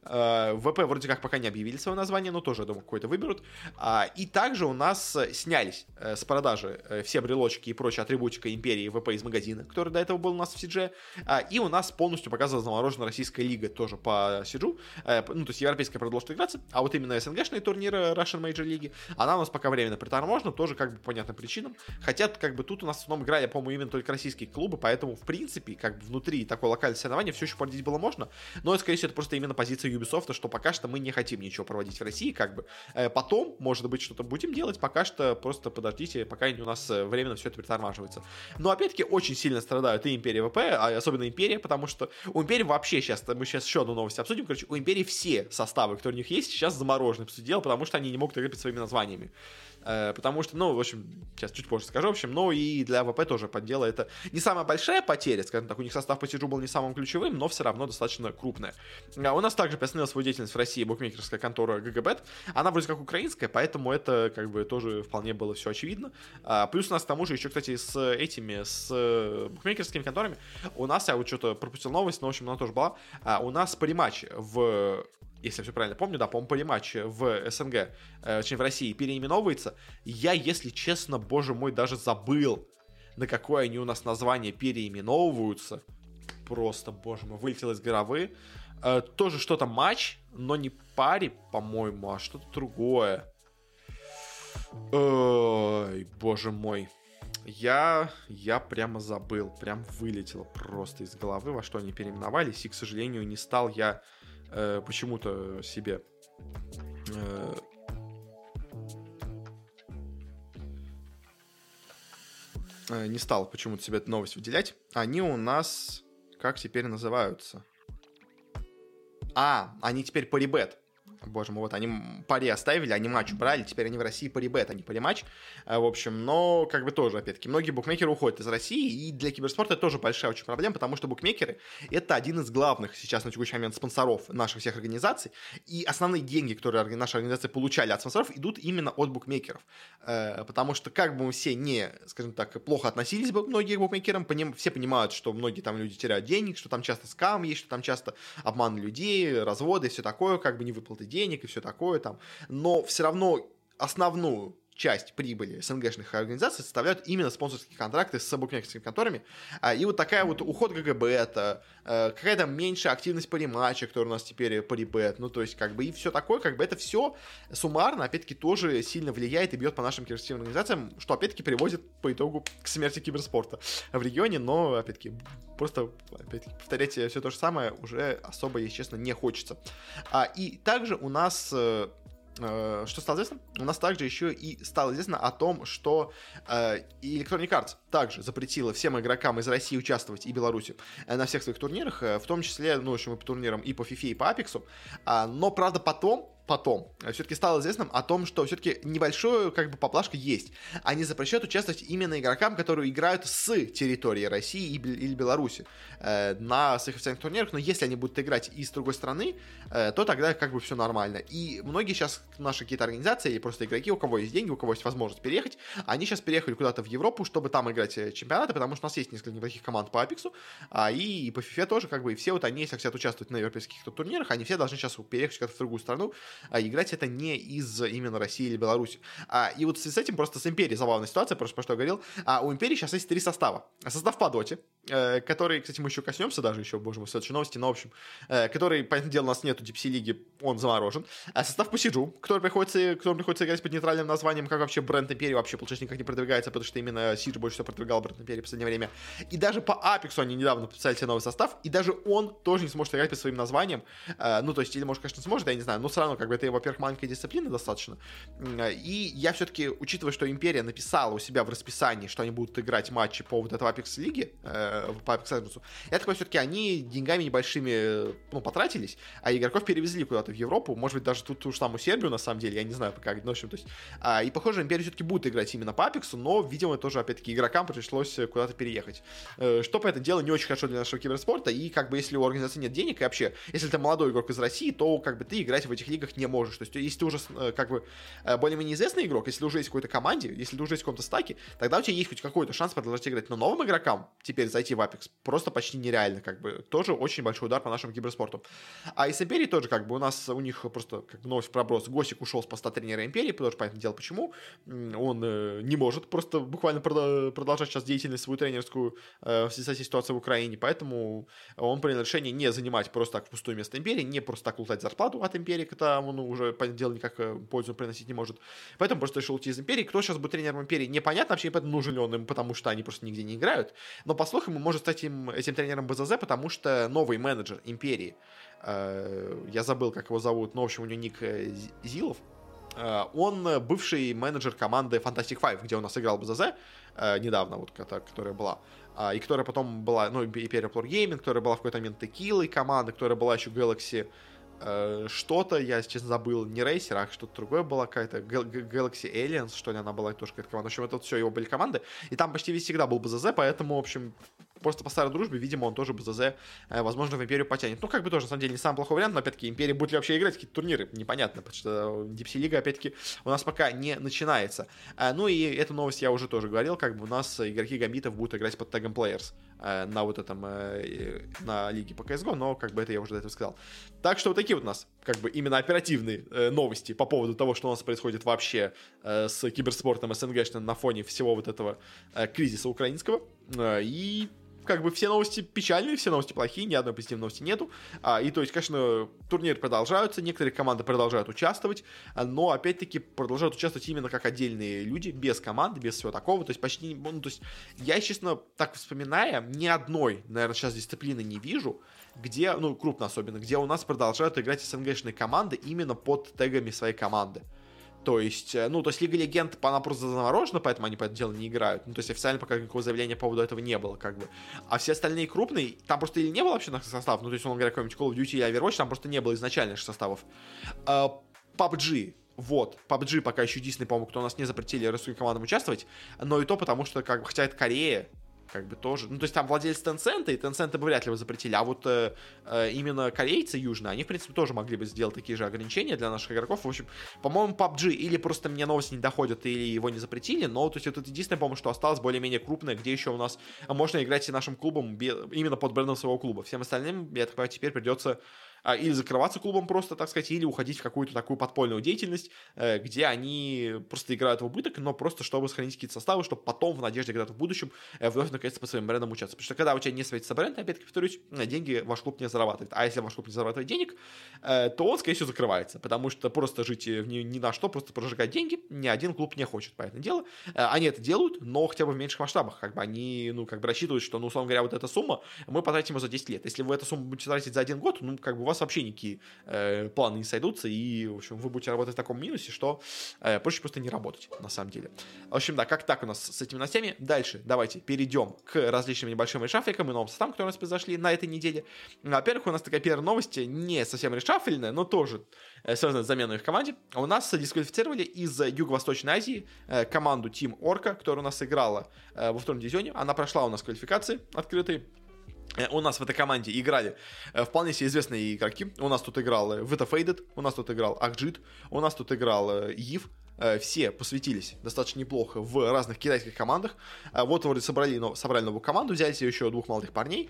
Э, ВП вроде как пока не объявили свое название, но тоже, я думаю, какое-то выберут. А, и также у нас э, снялись э, с продажи все брелочки и прочая атрибутика Империи ВП из магазина, который до этого был у нас в CG. А, и у нас полностью показана заморожена Российская Лига тоже по CG. Ну, то есть европейская продолжит играться, а вот именно СНГшные турниры Russian Major League, она у нас пока временно приторможена, тоже как бы по понятным причинам. Хотя, как бы тут у нас в основном играли, по-моему, именно только российские клубы, поэтому, в принципе, как бы внутри такой локальной соревнования все еще проводить было можно, но, скорее всего, это просто именно позиция Ubisoft, что пока что мы не хотим ничего проводить в России, как бы. Э, потом, может быть, что-то будем делать, пока что просто подождите, пока у нас э, временно все это притормаживается. Но, опять-таки, очень сильно страдают и Империя ВП, а особенно Империя, потому что у Империи вообще сейчас, мы сейчас еще одну новость обсудим, короче, у Империи все составы, которые у них есть, сейчас заморожены, по сути дела, потому что они не могут играть своими названиями. Э, потому что, ну, в общем, сейчас чуть позже скажу, в общем, но и для ВП тоже по сути дела это не самая большая потеря, скажем так, у них состав по Сиджу был не самым ключевым, но все равно достаточно крупная. А у нас также приостановила свою деятельность в России букмекерская контора GGBet, она вроде как украинская, поэтому это как бы тоже вполне было все очевидно. А, плюс у нас к тому же еще, кстати, с этими, с букмекерскими конторами, у нас, я вот что-то пропустил новость, но, в общем, она тоже была, а, у нас Parimatch в если я все правильно помню, да, по-моему, полиматч в СНГ, э, в России, переименовывается. Я, если честно, боже мой, даже забыл, на какое они у нас название переименовываются. Просто, боже мой, вылетел из головы. Э, тоже что-то матч, но не пари, по-моему, а что-то другое. Ой, боже мой. Я, я прямо забыл, прям вылетело просто из головы, во что они переименовались, и, к сожалению, не стал я э, почему-то себе э, э, не стал почему-то себе эту новость выделять. Они у нас как теперь называются? А, они теперь по. Боже мой, вот они пари оставили, они матч убрали, теперь они в России пари-бет, а не пари-матч. Э, в общем, но как бы тоже, опять-таки, многие букмекеры уходят из России, и для киберспорта это тоже большая очень проблема, потому что букмекеры — это один из главных сейчас на текущий момент спонсоров наших всех организаций, и основные деньги, которые наши организации получали от спонсоров, идут именно от букмекеров. Э, потому что как бы мы все не, скажем так, плохо относились бы многие к букмекерам, все понимают, что многие там люди теряют денег, что там часто скам есть, что там часто обман людей, разводы все такое, как бы не выплаты денег и все такое там. Но все равно основную часть прибыли СНГшных организаций составляют именно спонсорские контракты с букмекерскими конторами. А, и вот такая вот уход GGBet, это э, какая-то меньшая активность Parimatch а, которая у нас теперь по ребет, ну то есть как бы и все такое, как бы это все суммарно, опять-таки, тоже сильно влияет и бьет по нашим киберспортивным организациям, что опять-таки приводит по итогу к смерти киберспорта в регионе, но опять-таки просто опять повторять все то же самое уже особо, если честно, не хочется. А, и также у нас э, Э, что стало известно? У нас также еще и стало известно о том, что э, Electronic Arts также запретила всем игрокам из России участвовать и Беларуси э, на всех своих турнирах, э, в том числе, ну, в общем, и по турнирам и по FIFA, и по Apex. А, но, правда, потом потом все-таки стало известным о том, что все-таки небольшую как бы поблажка есть. Они запрещают участвовать именно игрокам, которые играют с территории России или Беларуси э, на своих официальных турнирах, но если они будут играть и с другой страны, э, то тогда как бы все нормально. И многие сейчас, наши какие-то организации или просто игроки, у кого есть деньги, у кого есть возможность переехать, они сейчас переехали куда-то в Европу, чтобы там играть э, чемпионаты, потому что у нас есть несколько неплохих команд по Апексу, а, и по FIFA тоже, как бы, и все вот они, если хотят участвовать на европейских турнирах, они все должны сейчас переехать куда-то в другую страну, играть это не из именно России или Беларуси. А, и вот с этим просто с Империей забавная ситуация, просто про что я говорил. А у Империи сейчас есть три состава. Состав по доте, э, который, кстати, мы еще коснемся даже еще, боже мой, следующей новости, но, в общем, э, который, понятное дело, у нас нету DPC лиги, он заморожен. А состав по Сиджу, который приходится, которому приходится играть под нейтральным названием, как вообще бренд Империи вообще, получается, никак не продвигается, потому что именно Сидж больше всего продвигал бренд Империи в последнее время. И даже по Апексу они недавно подписали себе новый состав, и даже он тоже не сможет играть под своим названием. Э, ну, то есть, или, может, конечно, сможет, я не знаю, но все равно, как бы, это, во-первых, маленькая дисциплина достаточно. И я все-таки, учитывая, что Империя написала у себя в расписании, что они будут играть матчи по вот этой Apex лиги, э, по Apex Legends, я такой, все-таки они деньгами небольшими, ну, потратились, а игроков перевезли куда-то в Европу, может быть, даже тут ту же самую Сербию, на самом деле, я не знаю пока, ну, в общем, то есть, а, и, похоже, Империя все-таки будет играть именно по Apex, но, видимо, тоже, опять-таки, игрокам пришлось куда-то переехать. Э, что, по это дело, не очень хорошо для нашего киберспорта, и, как бы, если у организации нет денег, и вообще, если ты молодой игрок из России, то, как бы, ты играть в этих лигах не можешь, то есть, если ты уже, э, как бы, э, более-менее известный игрок, если ты уже есть в какой-то команде, если ты уже есть в каком-то стаке, тогда у тебя есть хоть какой-то шанс продолжать играть. Но новым игрокам теперь зайти в Apex просто почти нереально, как бы. Тоже очень большой удар по нашему киберспорту. А из Империи тоже, как бы, у нас, у них просто, как бы, новость проброс. Госик ушел с поста тренера Империи, потому что, понятное дело, почему. Он э, не может просто буквально продолжать сейчас деятельность свою тренерскую в связи с ситуацией в Украине, поэтому он принял решение не занимать просто так пустое место Империи, не просто так лутать зарплату от Империи, когда он уже, понятное дело, никак э, пользу приносить не может. Поэтому просто решил уйти из Империи. Кто сейчас будет тренером Империи, непонятно вообще, непонятно, нужен ли он им, потому что они просто нигде не играют. Но, по слухам, он может стать им, этим тренером БЗЗ, потому что новый менеджер Империи, э, я забыл, как его зовут, но, в общем, у него ник э, Зилов, он бывший менеджер команды Fantastic Five, где у нас играл БЗЗ недавно, вот, которая была. А, и которая потом была, ну, Imperial Floor Gaming, которая была в какой-то момент Текилой команда, которая была еще Galaxy что-то, я, честно, забыл, не Рейсер, а что-то другое было какая-то, Galaxy Aliens, что ли, она была тоже какая-то команда. В общем, это вот все его были команды, и там почти весь всегда был БЗЗ, поэтому, в общем, просто по старой дружбе, видимо, он тоже БЗЗ, э, возможно, в Империю потянет. Ну, как бы тоже, на самом деле, не самый плохой вариант, но, опять-таки, Империя будет ли вообще играть какие-то турниры, непонятно, потому что Дипси Лига, опять-таки, у нас пока не начинается. Э, ну, и эту новость я уже тоже говорил, как бы у нас игроки Гамбитов будут играть под тегом Players на вот этом, на лиге по CSGO, но, как бы, это я уже до этого сказал. Так что вот такие вот у нас, как бы, именно оперативные э, новости по поводу того, что у нас происходит вообще э, с киберспортом СНГ на фоне всего вот этого э, кризиса украинского. Э, и как бы все новости печальные, все новости плохие, ни одной позитивной новости нету. А, и то есть, конечно, турниры продолжаются, некоторые команды продолжают участвовать, но опять-таки продолжают участвовать именно как отдельные люди, без команды, без всего такого. То есть почти, ну, то есть я, честно, так вспоминая, ни одной, наверное, сейчас дисциплины не вижу, где, ну, крупно особенно, где у нас продолжают играть СНГшные команды именно под тегами своей команды. То есть, э, ну, то есть Лига Легенд, она просто заморожена, поэтому они по этому делу не играют. Ну, то есть официально пока никакого заявления по поводу этого не было, как бы. А все остальные крупные, там просто или не было вообще наших составов, ну, то есть, он говоря, какой-нибудь Call of Duty или Overwatch, там просто не было изначальных составов. Uh, а, PUBG, вот, PUBG пока еще единственный, по-моему, кто у нас не запретили российским командам участвовать, но и то потому, что, как бы, хотя это Корея, как бы тоже. Ну, то есть там владелец Tencent, и Tencent бы вряд ли бы запретили, а вот э, э, именно корейцы южные, они, в принципе, тоже могли бы сделать такие же ограничения для наших игроков. В общем, по-моему, PUBG или просто мне новости не доходят, или его не запретили, но, то есть, это единственное, по-моему, что осталось более-менее крупное, где еще у нас можно играть и нашим клубом именно под брендом своего клуба. Всем остальным, я так понимаю, теперь придется или закрываться клубом просто, так сказать, или уходить в какую-то такую подпольную деятельность, э, где они просто играют в убыток, но просто чтобы сохранить какие-то составы, чтобы потом в надежде когда-то в будущем э, вновь наконец-то по своим брендам участвовать. Потому что когда у тебя не светится бренд, опять-таки повторюсь, э, деньги ваш клуб не зарабатывает. А если ваш клуб не зарабатывает денег, то он, скорее всего, закрывается, потому что просто жить ни, ни на что, просто прожигать деньги ни один клуб не хочет, понятное дело. Они это делают, но хотя бы в меньших масштабах, как бы они, ну, как бы рассчитывают, что, ну, условно говоря, вот эта сумма, мы потратим ее за 10 лет. Если вы эту сумму будете тратить за один год, ну, как бы у вас вас вообще никакие э, планы не сойдутся, и, в общем, вы будете работать в таком минусе, что э, проще просто не работать, на самом деле. В общем, да, как так у нас с этими новостями. Дальше давайте перейдем к различным небольшим решафликам и новым составам, которые у нас произошли на этой неделе. Во-первых, у нас такая первая новость, не совсем решафельная, но тоже э, связанная с заменой в команде. У нас дисквалифицировали из Юго-Восточной Азии э, команду Team Orca, которая у нас играла э, во втором дивизионе. Она прошла у нас квалификации открытые. Э, у нас в этой команде играли э, вполне себе известные игроки. У нас тут играл Vita Faded, у нас тут играл Ахджит, у нас тут играл Ив, все посвятились достаточно неплохо в разных китайских командах. Вот вроде собрали, но, собрали новую команду, взяли себе еще двух молодых парней.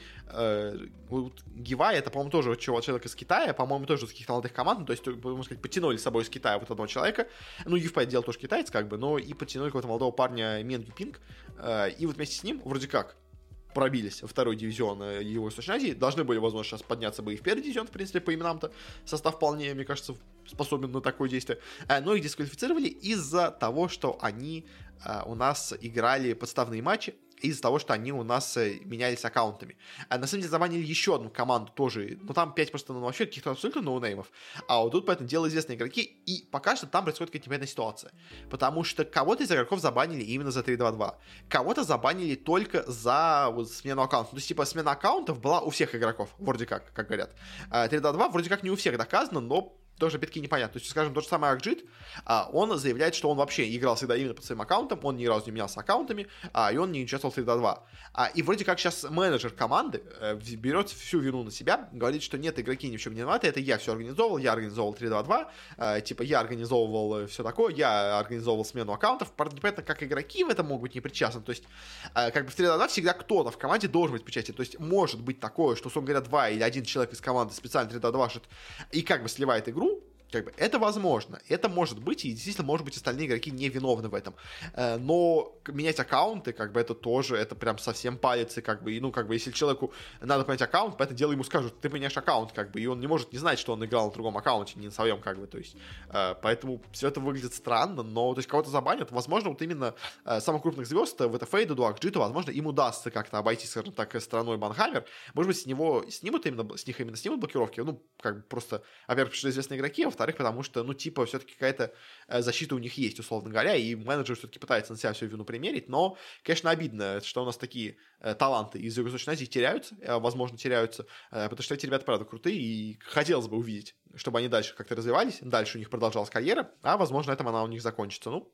Гивай, это, по-моему, тоже человек из Китая, по-моему, тоже из каких-то молодых команд, ну, то есть, можно сказать, потянули с собой из Китая вот одного человека. Ну, по дело тоже китаец, как бы, но и потянули какого-то молодого парня Мен Юпинг. И вот вместе с ним, вроде как, пробились во второй дивизион э, его Восточной Азии, должны были, возможно, сейчас подняться бы и в первый дивизион, в принципе, по именам-то. Состав вполне, мне кажется, способен на такое действие. Э, но их дисквалифицировали из-за того, что они э, у нас играли подставные матчи, из-за того, что они у нас э, менялись аккаунтами. А на самом деле забанили еще одну команду тоже, но там 5 просто ну, вообще каких-то абсолютно ноунеймов. А вот тут, поэтому дело известные игроки, и пока что там происходит какая-то непонятная ситуация. Потому что кого-то из игроков забанили именно за 3-2-2. Кого-то забанили только за вот, смену аккаунта. То есть, типа, смена аккаунтов была у всех игроков, вроде как, как говорят. 3-2-2 а вроде как не у всех доказано, но тоже, опять-таки, непонятно. То есть, скажем, тот же самый Акджит, а, он заявляет, что он вообще играл всегда именно под своим аккаунтом, он ни разу не менялся аккаунтами, а, и он не участвовал в 3-2. А, и вроде как сейчас менеджер команды э, берет всю вину на себя, говорит, что нет, игроки ни в чем не виноваты, это я все организовывал, я организовывал 3-2-2, э, типа я организовывал э, все такое, я организовывал смену аккаунтов, правда, непонятно, как игроки в этом могут быть не причастны, то есть, как бы в 3-2-2 всегда кто-то в команде должен быть причастен, то есть, может быть такое, что, условно говоря, два или один человек из команды специально 3-2-2 и как бы сливает игру, как бы это возможно, это может быть, и действительно, может быть, остальные игроки не виновны в этом. Э, но менять аккаунты, как бы это тоже, это прям совсем палец, и как бы, и, ну, как бы, если человеку надо поменять аккаунт, по это дело ему скажут, ты меняешь аккаунт, как бы, и он не может не знать, что он играл на другом аккаунте, не на своем, как бы, то есть, э, поэтому все это выглядит странно, но, то есть, кого-то забанят, возможно, вот именно э, самых крупных звезд, в это Фейду, Дуакджиту, возможно, им удастся как-то обойти, скажем так, страной Банхаммер, может быть, с него снимут именно, с них именно снимут блокировки, ну, как бы просто, во-первых, известные игроки, а во-вторых, потому что, ну, типа, все-таки какая-то э, защита у них есть, условно говоря, и менеджер все-таки пытается на себя всю вину примерить, но, конечно, обидно, что у нас такие э, таланты из Юго-Восточной Азии теряются, э, возможно, теряются, потому что эти ребята, правда, крутые, и хотелось бы увидеть, чтобы они дальше как-то развивались, дальше у них продолжалась карьера, а, возможно, этом она у них закончится. Ну,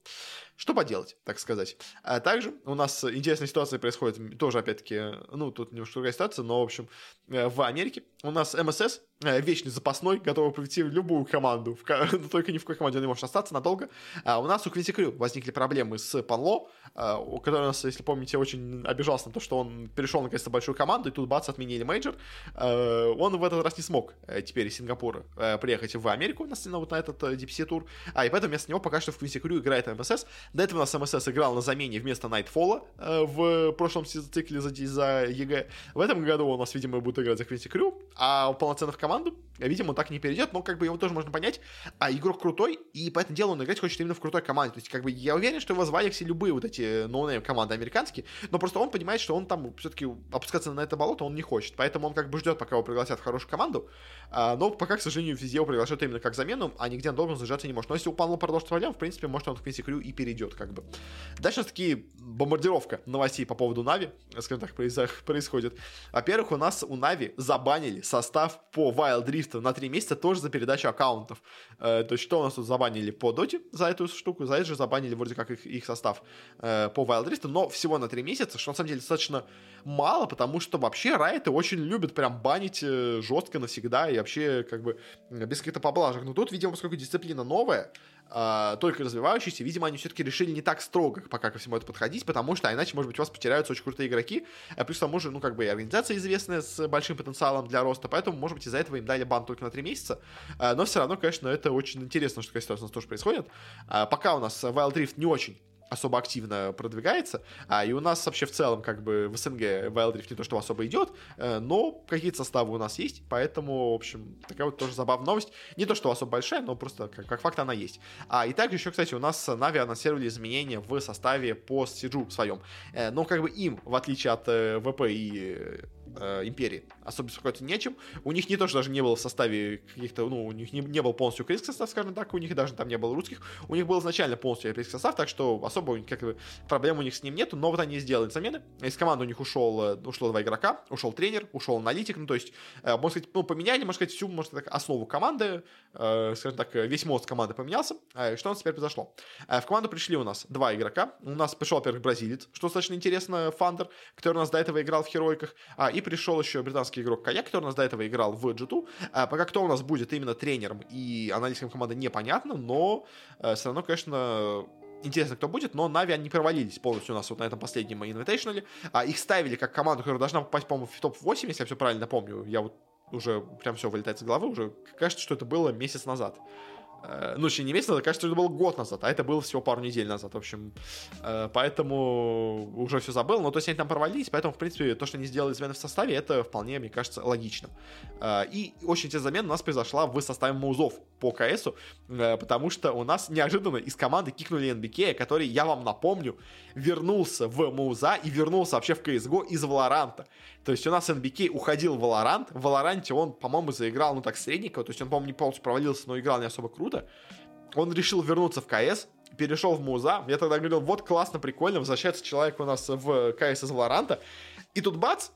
что поделать, так сказать. А также у нас интересная ситуация происходит, тоже, опять-таки, ну, тут немножко другая ситуация, но, в общем, в Америке у нас MSS, вечный запасной, готовый прийти любую команду, в, только ни в какой команде он не может остаться надолго. А у нас у Quincy Crew возникли проблемы с Панло, а, у которого, нас, если помните, очень обижался на то, что он перешел наконец-то большую команду, и тут бац, отменили мейджор. А, он в этот раз не смог э, теперь из Сингапура э, приехать в Америку на, вот на этот DPC э, тур, а и поэтому вместо него пока что в Quincy Crew играет MSS. До этого у нас MSS играл на замене вместо Nightfall а в прошлом цикле за, за EG. В этом году у нас, видимо, будет играть за Quincy Crew, а полноценно в команду, видимо, он так не перейдет, но как бы его тоже можно понять. А игрок крутой, и по этому делу он играть хочет именно в крутой команде. То есть, как бы, я уверен, что его звали все любые вот эти ноунейм команды американские, но просто он понимает, что он там все-таки опускаться на это болото он не хочет. Поэтому он как бы ждет, пока его пригласят в хорошую команду. А, но пока, к сожалению, везде его приглашают именно как замену, а нигде он должен задержаться не может. Но если у Панло продолжит проблем, в принципе, может он в Квинси Крю и перейдет, как бы. Дальше таки бомбардировка новостей по поводу Нави, скажем так, происходит. Во-первых, у нас у Нави забанили состав по Wild Rift на 3 месяца тоже за передачу аккаунтов. Э, то есть, что у нас тут забанили по Доте за эту штуку, за это же забанили вроде как их, их состав э, по Wild Rift, но всего на 3 месяца, что на самом деле достаточно мало, потому что вообще райты очень любят прям банить э, жестко навсегда и вообще как бы без каких-то поблажек. Но тут, видимо, поскольку дисциплина новая, э, только развивающаяся, видимо, они все-таки решили не так строго пока ко всему это подходить, потому что иначе, может быть, у вас потеряются очень крутые игроки, а плюс к тому же, ну, как бы и организация известная с большим потенциалом для роста, поэтому, может быть, из-за этого им дали бан только на 3 месяца, э, но все равно, конечно, это очень интересно, что такая ситуация у нас тоже происходит. Э, пока у нас Wild Rift не очень особо активно продвигается, а, и у нас вообще в целом как бы в СНГ Wildrift не то, что особо идет, э, но какие-то составы у нас есть, поэтому, в общем, такая вот тоже забавная новость. Не то, что особо большая, но просто как, как факт она есть. А, и также еще, кстати, у нас Нави анонсировали изменения в составе по Сиджу своем. Э, но как бы им, в отличие от э, ВП и э, империи. Особо беспокоиться нечем. У них не то, что даже не было в составе каких-то, ну, у них не, не был полностью украинский состав, скажем так, у них даже там не было русских. У них был изначально полностью европейский состав, так что особо как бы, проблем у них с ним нету, но вот они сделали замены. Из команды у них ушел, э, ушло два игрока, ушел тренер, ушел аналитик, ну, то есть, э, можно сказать, ну, поменяли, можно сказать, всю, можно сказать, основу команды, э, скажем так, весь мозг команды поменялся. Э, что у нас теперь произошло? Э, в команду пришли у нас два игрока. У нас пришел, во-первых, бразилец, что достаточно интересно, Фандер, который у нас до этого играл в Херойках, а, и пришел еще британский игрок Кая, который у нас до этого играл в G2. А, пока кто у нас будет именно тренером и аналитиком команды непонятно, но а, все равно, конечно, интересно, кто будет, но Нави они провалились полностью у нас вот на этом последнем Invitational. А, их ставили как команду, которая должна попасть, по-моему, в топ-8, если я все правильно помню. Я вот уже прям все вылетает с головы, уже кажется, что это было месяц назад. Э, ну, еще не месяц назад, кажется, это было год назад, а это было всего пару недель назад, в общем. Э, поэтому уже все забыл, но то есть они там порвались, поэтому, в принципе, то, что они сделали замены в составе, это вполне, мне кажется, логично. Э, и очень интересная замена у нас произошла в составе Маузов по КСу, потому что у нас неожиданно из команды кикнули НБК, который, я вам напомню, вернулся в Мауза и вернулся вообще в CSGO из Валоранта. То есть у нас NBK уходил в Valorant. В Valorant он, по-моему, заиграл, ну так, средненько. То есть он, по-моему, не полностью провалился, но играл не особо круто. Он решил вернуться в КС, перешел в Муза. Я тогда говорил, вот классно, прикольно, возвращается человек у нас в КС из Valorant. И тут бац,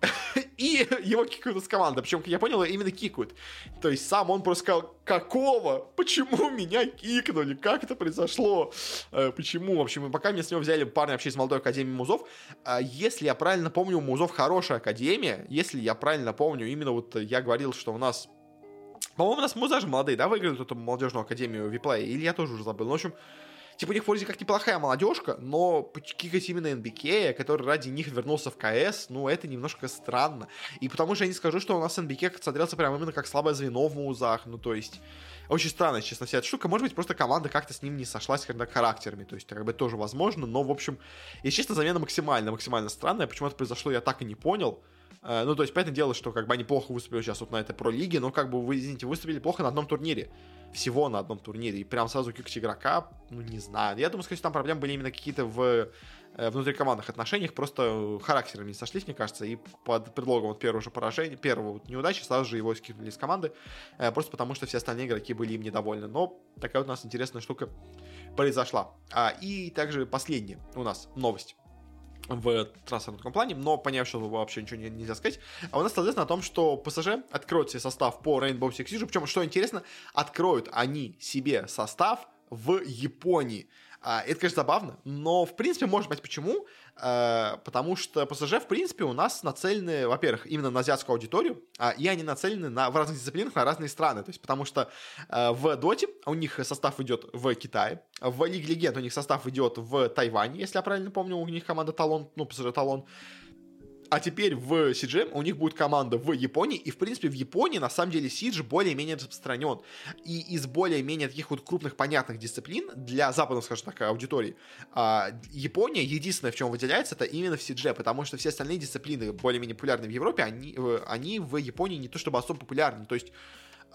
и его кикают из команды. Причем, как я понял, именно кикают. То есть сам он просто сказал, какого? Почему меня кикнули? Как это произошло? Э, почему? В общем, пока меня с него взяли парни вообще из молодой академии музов. А если я правильно помню, музов хорошая академия. Если я правильно помню, именно вот я говорил, что у нас по-моему, у нас муза же молодые, да, выиграли эту молодежную академию Виплея, или я тоже уже забыл. Ну, в общем, Типа у них вроде как неплохая молодежка, но кикать именно НБК, который ради них вернулся в КС, ну, это немножко странно. И потому что я не скажу, что у нас НБК смотрелся прямо именно как слабое звено в музах, ну, то есть... Очень странно, честно, вся эта штука. Может быть, просто команда как-то с ним не сошлась когда характерами. То есть, как бы тоже возможно. Но, в общем, если честно, замена максимально, максимально странная. Почему это произошло, я так и не понял. Э, ну, то есть, понятное дело, что как бы они плохо выступили сейчас вот на этой про-лиге, но как бы вы, извините, выступили плохо на одном турнире. Всего на одном турнире. И прям сразу кикать игрока, ну, не знаю. Я думаю, скорее там проблемы были именно какие-то в э, внутрикомандных отношениях, просто характерами не сошлись, мне кажется, и под предлогом вот первого же поражения, первого вот неудачи сразу же его скинули из команды, э, просто потому что все остальные игроки были им недовольны. Но такая вот у нас интересная штука произошла. А, и также последняя у нас новость в трансферном плане, но поняв, что вообще ничего не, нельзя сказать. А у нас, соответственно, о том, что ПСЖ откроет себе состав по Rainbow Six Siege, причем, что интересно, откроют они себе состав в Японии. А, это, конечно, забавно, но, в принципе, может быть, почему? А, потому что ПСЖ, в принципе, у нас нацелены, во-первых, именно на азиатскую аудиторию, а, и они нацелены на, в разных дисциплинах на разные страны. То есть, потому что в Доте у них состав идет в Китае, в Лиге Легенд у них состав идет в Тайване, если я правильно помню, у них команда Талон, ну, ПСЖ Талон. А теперь в CG у них будет команда в Японии, и, в принципе, в Японии, на самом деле, Сидж более-менее распространен. И из более-менее таких вот крупных понятных дисциплин для западной, скажем так, аудитории, а, Япония единственное, в чем выделяется, это именно в CG, потому что все остальные дисциплины более-менее популярны в Европе, они, э, они в Японии не то чтобы особо популярны. То есть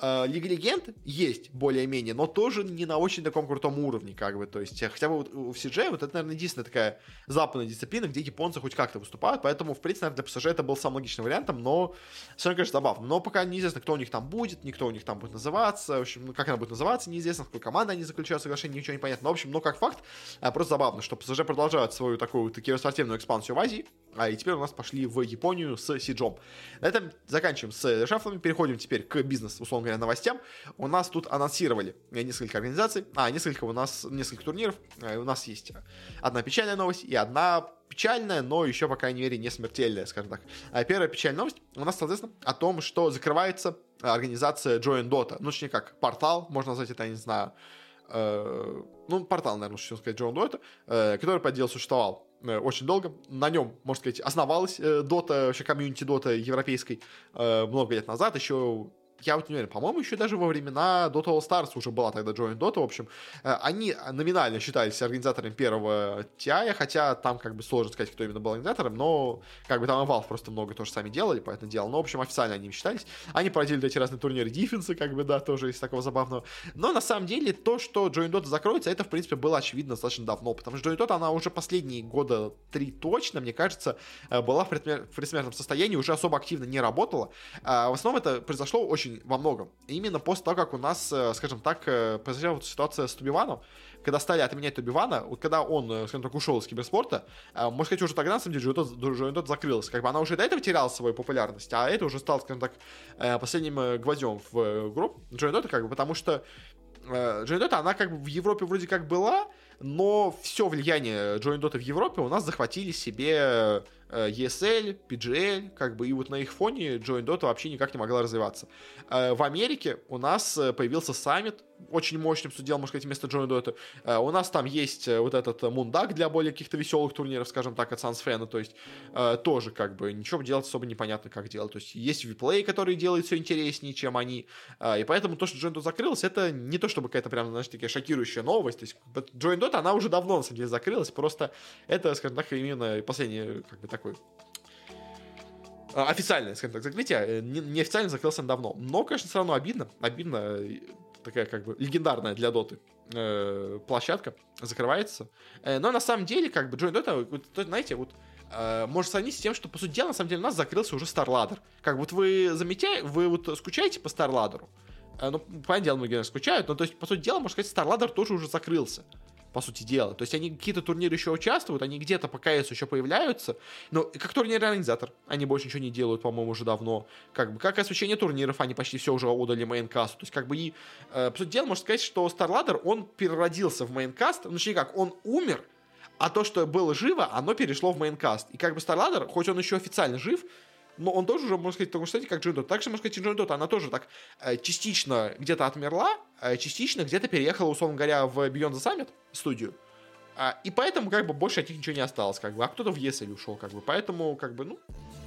Лига Легенд есть более-менее, но тоже не на очень таком крутом уровне, как бы, то есть, хотя бы вот в CJ, вот это, наверное, единственная такая западная дисциплина, где японцы хоть как-то выступают, поэтому, в принципе, наверное, для PSG это был самым логичным вариантом, но все равно, конечно, забавно, но пока неизвестно, кто у них там будет, никто у них там будет называться, в общем, ну, как она будет называться, неизвестно, с какой командой они заключают соглашение, ничего не понятно, но, в общем, но как факт, а, просто забавно, что PSG продолжают свою такую такую спортивную экспансию в Азии, а и теперь у нас пошли в Японию с Сиджом. На этом заканчиваем с шафлами, переходим теперь к бизнес, условно говоря, новостям у нас тут анонсировали несколько организаций, а, несколько у нас, несколько турниров. Э, у нас есть одна печальная новость и одна печальная, но еще, по крайней мере, не смертельная, скажем так. А первая печальная новость у нас, соответственно, о том, что закрывается организация Join Dota. Ну, точнее как, портал, можно назвать это, я не знаю, э, ну, портал, наверное, лучше сказать, Join Dota, э, который, по делу, существовал очень долго. На нем, можно сказать, основалась э, Dota, вообще комьюнити Dota европейской э, много лет назад, еще я вот не уверен, по-моему, еще даже во времена Dota All Stars уже была тогда Joint Dota, в общем, э, они номинально считались организаторами первого TI, хотя там как бы сложно сказать, кто именно был организатором, но как бы там и Valve просто много тоже сами делали, поэтому делал, но, в общем, официально они считались. Они проводили эти разные турниры дефенса, как бы, да, тоже из такого забавного. Но на самом деле то, что Joint Dota закроется, это, в принципе, было очевидно достаточно давно, потому что Joint Dota, она уже последние года три точно, мне кажется, э, была в предсмертном состоянии, уже особо активно не работала. А в основном это произошло очень очень во многом. Именно после того, как у нас, э, скажем так, э, произошла вот ситуация с Тубиваном, когда стали отменять Тубивана, вот когда он, э, скажем так, ушел из киберспорта, можно сказать, уже тогда, на самом деле, Джойнот закрылся. Как бы она уже до этого теряла свою популярность, а это уже стало, скажем так, последним гвоздем в группу Джойнота, как бы, потому что Джойнота, она как бы в Европе вроде как была, но все влияние Джойндота в Европе у нас захватили себе Э, ESL, PGL, как бы, и вот на их фоне Join Dota вообще никак не могла развиваться. Э, в Америке у нас э, появился саммит, очень мощным, делал, можно сказать, вместо Join Dota. У нас там есть вот этот Мундак для более каких-то веселых турниров, скажем так, от Сансфена, то есть тоже как бы ничего делать особо непонятно, как делать. То есть есть виплей, который делает все интереснее, чем они, и поэтому то, что Join Dota закрылась, это не то, чтобы какая-то прям, знаешь, такая шокирующая новость. То есть Join Dota, она уже давно, на самом деле, закрылась, просто это, скажем так, именно последнее, как бы, такой официальное, скажем так, закрытие, э, неофициально закрылся давно. Но, конечно, все равно обидно. Обидно, э, такая как бы легендарная для доты э, площадка закрывается. но на самом деле, как бы, Join Dota, вот, знаете, вот может сравнить с тем, что, по сути дела, на самом деле, у нас закрылся уже StarLadder. Как вот вы замечаете, вы вот скучаете по StarLadder? Ну, понятное дело, многие скучают, но, то есть, по сути дела, можно сказать, StarLadder тоже уже закрылся по сути дела. То есть они какие-то турниры еще участвуют, они где-то по КС еще появляются, но как турнирный организатор они больше ничего не делают, по-моему, уже давно. Как бы как освещение турниров они почти все уже отдали мейнкасту. То есть как бы и, э, по сути дела, можно сказать, что StarLadder, он переродился в Maincast, ну, точнее как, он умер, а то, что было живо, оно перешло в Maincast. И как бы StarLadder, хоть он еще официально жив, но он тоже уже, можно сказать, такой кстати, как Джин Также, можно сказать, Джин она тоже так э, частично где-то отмерла, э, частично где-то переехала, условно говоря, в Beyond the Summit студию. А, и поэтому, как бы, больше от них ничего не осталось, как бы, а кто-то в ESL ушел, как бы, поэтому, как бы, ну,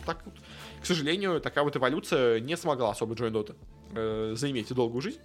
так вот, к сожалению, такая вот эволюция не смогла особо joinDOTA э, заиметь долгую жизнь.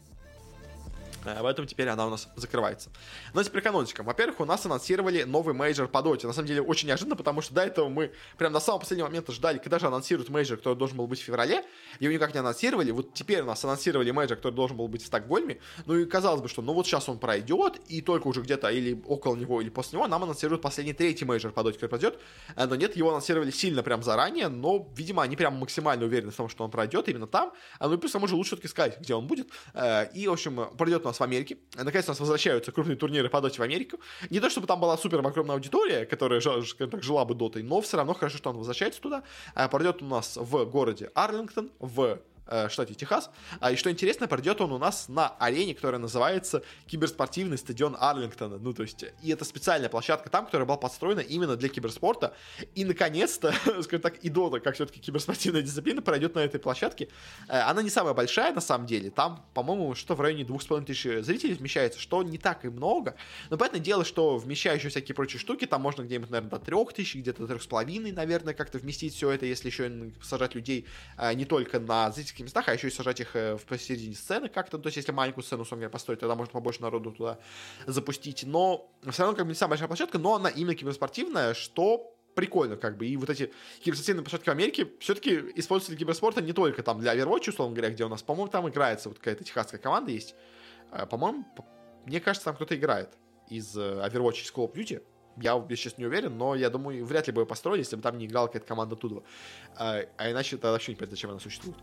Э, поэтому теперь она у нас закрывается. Но теперь к анонсикам. Во-первых, у нас анонсировали новый мейджор по доте. На самом деле очень неожиданно, потому что до этого мы прям до самого последнего момента ждали, когда же анонсируют мейджор, который должен был быть в феврале. Его никак не анонсировали. Вот теперь у нас анонсировали мейджор, который должен был быть в Стокгольме. Ну и казалось бы, что ну вот сейчас он пройдет, и только уже где-то или около него, или после него нам анонсируют последний третий мейджор по доте, который пройдет. Э, но нет, его анонсировали сильно прям заранее, но, видимо, они прям максимально уверены в том, что он пройдет именно там. А ну и плюс, а может лучше все-таки сказать, где он будет. Э, и, в общем, пройдет у нас в Америке наконец-то у нас возвращаются крупные турниры по доте в Америку. Не то, чтобы там была супер огромная аудитория, которая так, жила бы дотой, но все равно хорошо, что он возвращается туда. А пройдет у нас в городе Арлингтон, в э, штате Техас. А, и что интересно, пройдет он у нас на арене, которая называется киберспортивный стадион Арлингтона. Ну, то есть, и это специальная площадка там, которая была построена именно для киберспорта. И, наконец-то, скажем так, и Дота, как все-таки киберспортивная дисциплина, пройдет на этой площадке. Э, она не самая большая, на самом деле. Там, по-моему, что в районе 2,5 тысяч зрителей вмещается, что не так и много. Но, понятное дело, что вмещая еще всякие прочие штуки, там можно где-нибудь, наверное, до 3 тысяч, где-то до 3,5, наверное, как-то вместить все это, если еще сажать людей э, не только на зрительские зрительских местах, а еще и сажать их э, в посередине сцены как-то. То есть, если маленькую сцену, условно говоря, построить, тогда можно побольше народу туда запустить. Но все равно как бы не самая большая площадка, но она именно киберспортивная, что прикольно, как бы. И вот эти киберспортивные площадки в Америке все-таки используются для киберспорта не только там для Overwatch, условно говоря, где у нас, по-моему, там играется вот какая-то техасская команда есть. А, по-моему, мне кажется, там кто-то играет из э, Overwatch, из Call of Duty. Я, я сейчас не уверен, но я думаю, вряд ли бы ее построили, если бы там не играла какая-то команда оттуда. А, а иначе тогда вообще не понятно, зачем она существует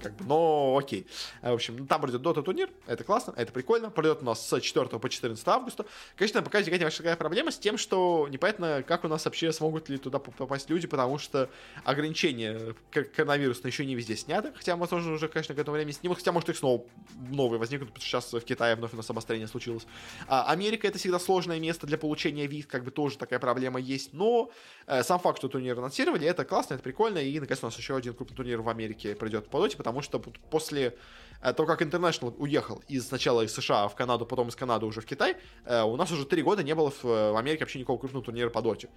как бы, но окей. В общем, там пройдет Dota турнир, это классно, это прикольно. Пройдет у нас с 4 по 14 августа. Конечно, пока возникает большая проблема с тем, что непонятно, как у нас вообще смогут ли туда попасть люди, потому что ограничения коронавирусные еще не везде сняты, хотя, возможно, уже, конечно, к этому времени снимут, хотя, может, их снова новые возникнут, потому что сейчас в Китае вновь у нас обострение случилось. А Америка это всегда сложное место для получения виз, как бы тоже такая проблема есть, но э, сам факт, что турнир анонсировали, это классно, это прикольно, и, наконец, у нас еще один крупный турнир в Америке пройдет по доте, потому потому что после э, того, как International уехал из сначала из США в Канаду, потом из Канады уже в Китай, э, у нас уже три года не было в, Америке вообще никакого крупного турнира по доте.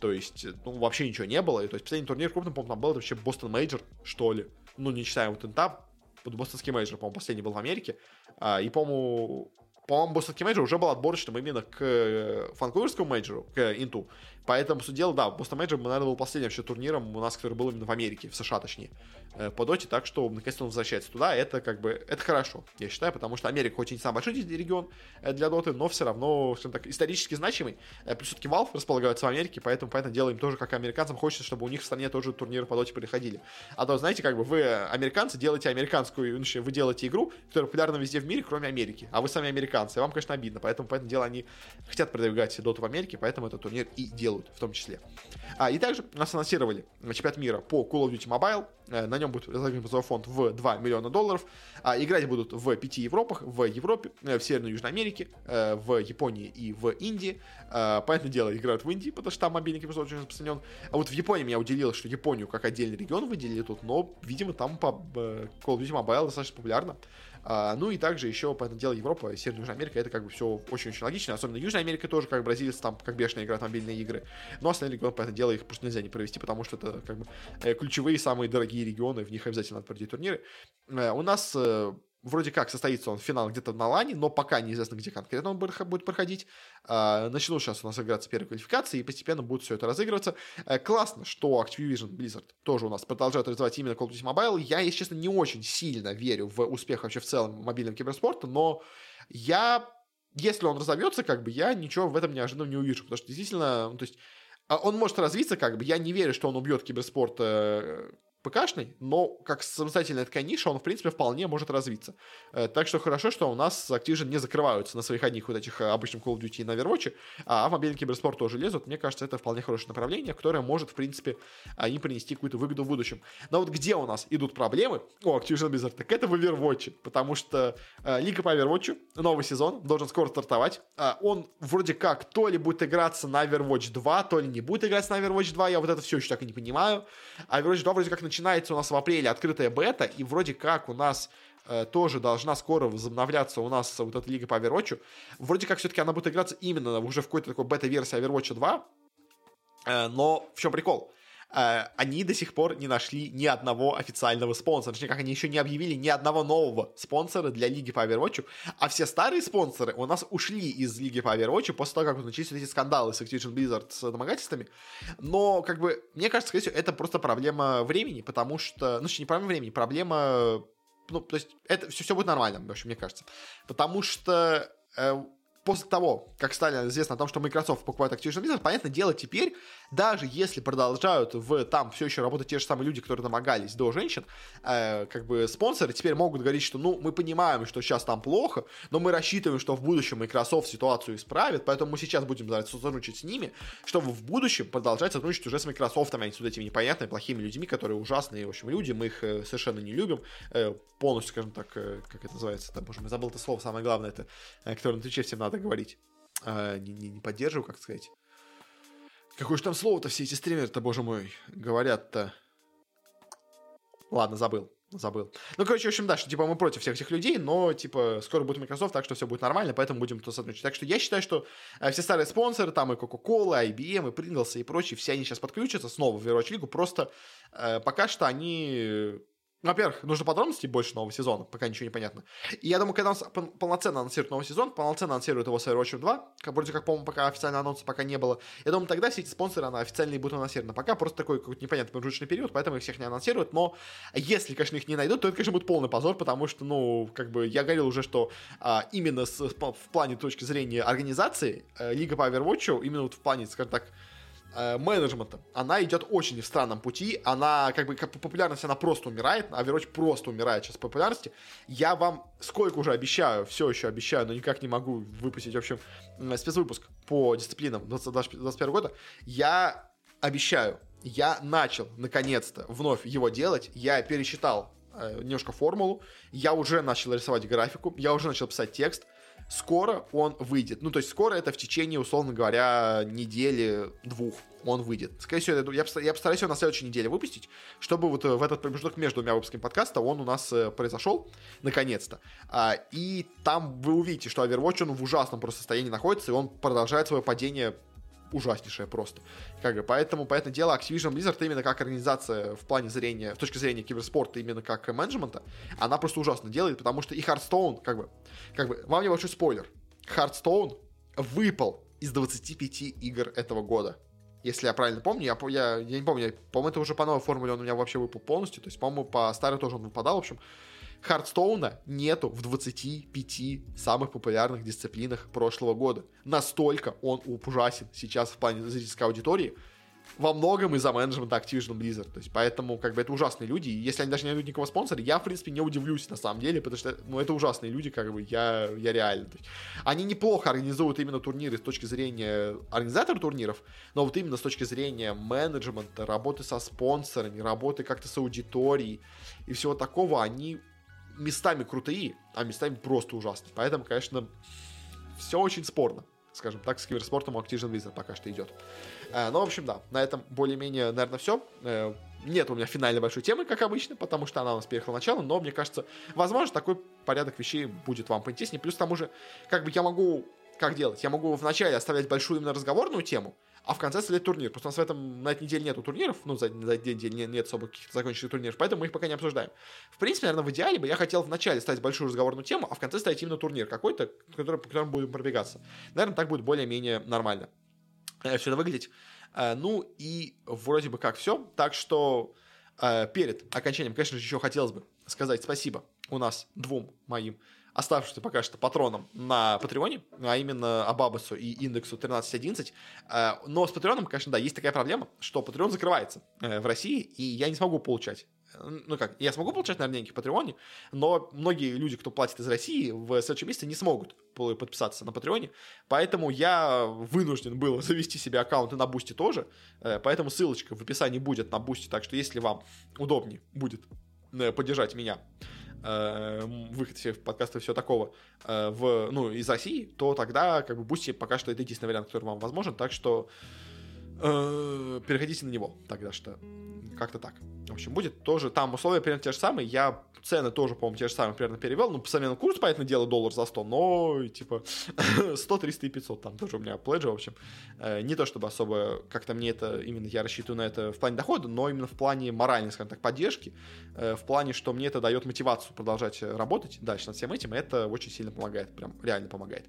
То есть, ну, вообще ничего не было. И, то есть, последний турнир крупный, по-моему, там был вообще Бостон Мейджор, что ли. Ну, не считая вот Инта, бостонский мейджор, по-моему, последний был в Америке. А, и, по-моему, по-моему, бостонский мейджор уже был отборочным именно к э, ванкуверскому мейджору, к Инту. Поэтому, суть дела, да, Бостон Мейджор, наверное, был последним вообще турниром у нас, который был именно в Америке, в США, точнее, э, по доте, так что, наконец-то он возвращается туда, это как бы, это хорошо, я считаю, потому что Америка хоть и не самый большой регион э, для доты, но все равно, скажем так, исторически значимый, э, плюс все-таки Valve располагается в Америке, поэтому, понятное дело, тоже, как и американцам, хочется, чтобы у них в стране тоже турниры по доте проходили. А то, знаете, как бы вы, американцы, делаете американскую, ну, вы делаете игру, которая популярна везде в мире, кроме Америки, а вы сами американцы, и вам, конечно, обидно, поэтому, поэтому дело, они хотят продвигать доту в Америке, поэтому этот турнир и делают, в том числе. А, и также нас анонсировали чемпионат мира по Call of Duty Mobile. Э, на нем будет разыгран фонд в 2 миллиона долларов. А, играть будут в пяти Европах. В Европе, э, в Северной и Южной Америке, э, в Японии и в Индии. Понятное дело, играют в Индии, потому что там мобильный киберспорт очень распространен. А вот в Японии меня удивило, что Японию как отдельный регион выделили тут, но, видимо, там по Call of Duty Mobile достаточно популярно. А, ну и также еще, по этому делу, Европа, Северная Южная Америка, это как бы все очень-очень логично. Особенно Южная Америка тоже, как бразильцы, там как бешеные играют мобильные игры. Но остальные регионы, по этому делу, их просто нельзя не провести, потому что это как бы э, ключевые, самые дорогие регионы, в них обязательно надо проводить турниры. Э, у нас э, Вроде как состоится он финал где-то на Лане, но пока неизвестно, где конкретно он будет проходить. А, начнут сейчас у нас играться первые квалификации, и постепенно будет все это разыгрываться. А, классно, что Activision Blizzard тоже у нас продолжает развивать именно Call of Duty Mobile. Я, если честно, не очень сильно верю в успех вообще в целом мобильного киберспорта, но я, если он разовьется, как бы, я ничего в этом неожиданно не увижу, потому что действительно, ну, то есть, он может развиться, как бы, я не верю, что он убьет киберспорт э, ПКшный, но как самостоятельная такая ниша, он, в принципе, вполне может развиться. Э, так что хорошо, что у нас Activision не закрываются на своих одних вот этих э, обычных Call of Duty и на Overwatch, а в мобильный киберспорт тоже лезут. Мне кажется, это вполне хорошее направление, которое может, в принципе, им принести какую-то выгоду в будущем. Но вот где у нас идут проблемы у Activision Blizzard, так это в Overwatch, потому что э, Лига по Overwatch, новый сезон, должен скоро стартовать. Э, он вроде как то ли будет играться на Overwatch 2, то ли не будет играться на Overwatch 2, я вот это все еще так и не понимаю. А Overwatch 2 вроде как начинается у нас в апреле открытая бета, и вроде как у нас э, тоже должна скоро возобновляться у нас вот эта лига по Overwatch. Вроде как все-таки она будет играться именно уже в какой-то такой бета-версии Overwatch 2. Э, но в чем прикол? Э, они до сих пор не нашли ни одного официального спонсора. Точнее, как они еще не объявили ни одного нового спонсора для Лиги по Overwatch. А все старые спонсоры у нас ушли из Лиги по Overwatch после того, как начались эти скандалы с Activision Blizzard с домогательствами. Но, как бы, мне кажется, скорее всего, это просто проблема времени, потому что... Ну, не проблема времени, проблема... Ну, то есть, это все, все будет нормально, в общем, мне кажется. Потому что э, после того, как стали известно о том, что Microsoft покупает Activision Blizzard, понятное дело, теперь, даже если продолжают в там все еще работать те же самые люди, которые домогались до женщин, э, как бы спонсоры теперь могут говорить, что, ну, мы понимаем, что сейчас там плохо, но мы рассчитываем, что в будущем Microsoft ситуацию исправит, поэтому мы сейчас будем сотрудничать с ними, чтобы в будущем продолжать сотрудничать уже с Microsoft, а не с вот этими непонятными, плохими людьми, которые ужасные, в общем, люди, мы их э, совершенно не любим, э, полностью, скажем так, э, как это называется, да, боже мой, забыл это слово, самое главное, это, которое на Твиче всем надо говорить. Не, не, не поддерживаю, как сказать. Какое же там слово-то все эти стримеры-то, боже мой, говорят-то. Ладно, забыл. Забыл. Ну, короче, в общем, да, что, типа, мы против всех этих людей, но, типа, скоро будет Microsoft, так что все будет нормально, поэтому будем тут сотрудничать. Так что я считаю, что э, все старые спонсоры, там и Coca-Cola, и IBM, и Pringles, и прочие, все они сейчас подключатся снова в Overwatch League, просто э, пока что они во-первых, нужно подробностей больше нового сезона, пока ничего не понятно. И я думаю, когда он полноценно анонсирует новый сезон, полноценно анонсирует его с Overwatch 2, как, вроде как, по-моему, пока официально анонса пока не было, я думаю, тогда все эти спонсоры она официально будут анонсированы. Пока просто такой какой-то непонятный промежуточный период, поэтому их всех не анонсируют, но если, конечно, их не найдут, то это, конечно, будет полный позор, потому что, ну, как бы, я говорил уже, что а, именно с, в плане точки зрения организации а, Лига по Overwatch, именно вот в плане, скажем так, э, менеджмента, она идет очень в странном пути, она как бы как по популярности она просто умирает, а Overwatch просто умирает сейчас по популярности. Я вам сколько уже обещаю, все еще обещаю, но никак не могу выпустить, в общем, спецвыпуск по дисциплинам 2021 года. Я обещаю, я начал наконец-то вновь его делать, я пересчитал э, немножко формулу, я уже начал рисовать графику, я уже начал писать текст, скоро он выйдет. Ну, то есть скоро это в течение, условно говоря, недели-двух он выйдет. Скорее всего, я, я постараюсь его на следующей неделе выпустить, чтобы вот э, в этот промежуток между двумя выпусками подкаста он у нас э, произошел, наконец-то. А, и там вы увидите, что Overwatch, он в ужасном просто состоянии находится, и он продолжает свое падение ужаснейшая просто. Как бы, поэтому, поэтому дело Activision Blizzard именно как организация в плане зрения, с точки зрения киберспорта, именно как менеджмента, она просто ужасно делает, потому что и Hearthstone, как бы, как бы, вам небольшой спойлер, Hearthstone выпал из 25 игр этого года. Если я правильно помню, я, я, я не помню, по-моему, это уже по новой формуле он у меня вообще выпал полностью, то есть, по-моему, по старой тоже он выпадал, в общем, Хардстоуна нету в 25 самых популярных дисциплинах прошлого года. Настолько он ужасен сейчас в плане зрительской аудитории, во многом из-за менеджмента Activision Blizzard. То есть, поэтому, как бы, это ужасные люди. И если они даже не найдут никакого спонсора, я, в принципе, не удивлюсь, на самом деле, потому что, ну, это ужасные люди, как бы, я, я реально. То есть, они неплохо организуют именно турниры с точки зрения организатора турниров, но вот именно с точки зрения менеджмента, работы со спонсорами, работы как-то с аудиторией и всего такого, они местами крутые, а местами просто ужасные. Поэтому, конечно, все очень спорно. Скажем так, с киберспортом у Activision Blizzard пока что идет. Э, ну, в общем, да, на этом более-менее, наверное, все. Э, нет у меня финальной большой темы, как обычно, потому что она у нас переехала начало, но мне кажется, возможно, такой порядок вещей будет вам поинтереснее. Плюс к тому же, как бы я могу как делать? Я могу вначале оставлять большую именно разговорную тему, а в конце следует турнир. Просто у нас в этом, на этой неделе нету турниров, ну, за, за день нет, нет особо каких-то законченных турниров, поэтому мы их пока не обсуждаем. В принципе, наверное, в идеале бы я хотел вначале ставить большую разговорную тему, а в конце ставить именно турнир какой-то, который, по которому будем пробегаться. Наверное, так будет более-менее нормально э, все это выглядеть. Э, ну и вроде бы как все. Так что э, перед окончанием, конечно же, еще хотелось бы сказать спасибо у нас двум моим оставшимся пока что патронам на Патреоне, а именно Абабасу и Индексу 1311. Э, но с Патреоном, конечно, да, есть такая проблема, что Патреон закрывается э, в России, и я не смогу получать. Ну как, я смогу получать, наверное, деньги в Патреоне, но многие люди, кто платит из России, в следующем месяце не смогут подписаться на Патреоне, поэтому я вынужден был завести себе аккаунты на Бусти тоже, э, поэтому ссылочка в описании будет на Бусти, так что если вам удобнее будет поддержать меня выход всех подкастов и всего такого э, в, ну, из России, то тогда как бы Бусти пока что это единственный вариант, который вам возможен, так что переходите на него тогда что как-то так. В общем, будет тоже там условия примерно те же самые. Я цены тоже, по-моему, те же самые примерно перевел. Ну, по современному курсу, понятное дело, доллар за 100, но, типа, 100, 300 и 500 там тоже у меня пледжи, в общем. Э, не то, чтобы особо как-то мне это, именно я рассчитываю на это в плане дохода, но именно в плане моральной, скажем так, поддержки, э, в плане, что мне это дает мотивацию продолжать работать дальше над всем этим, это очень сильно помогает, прям реально помогает.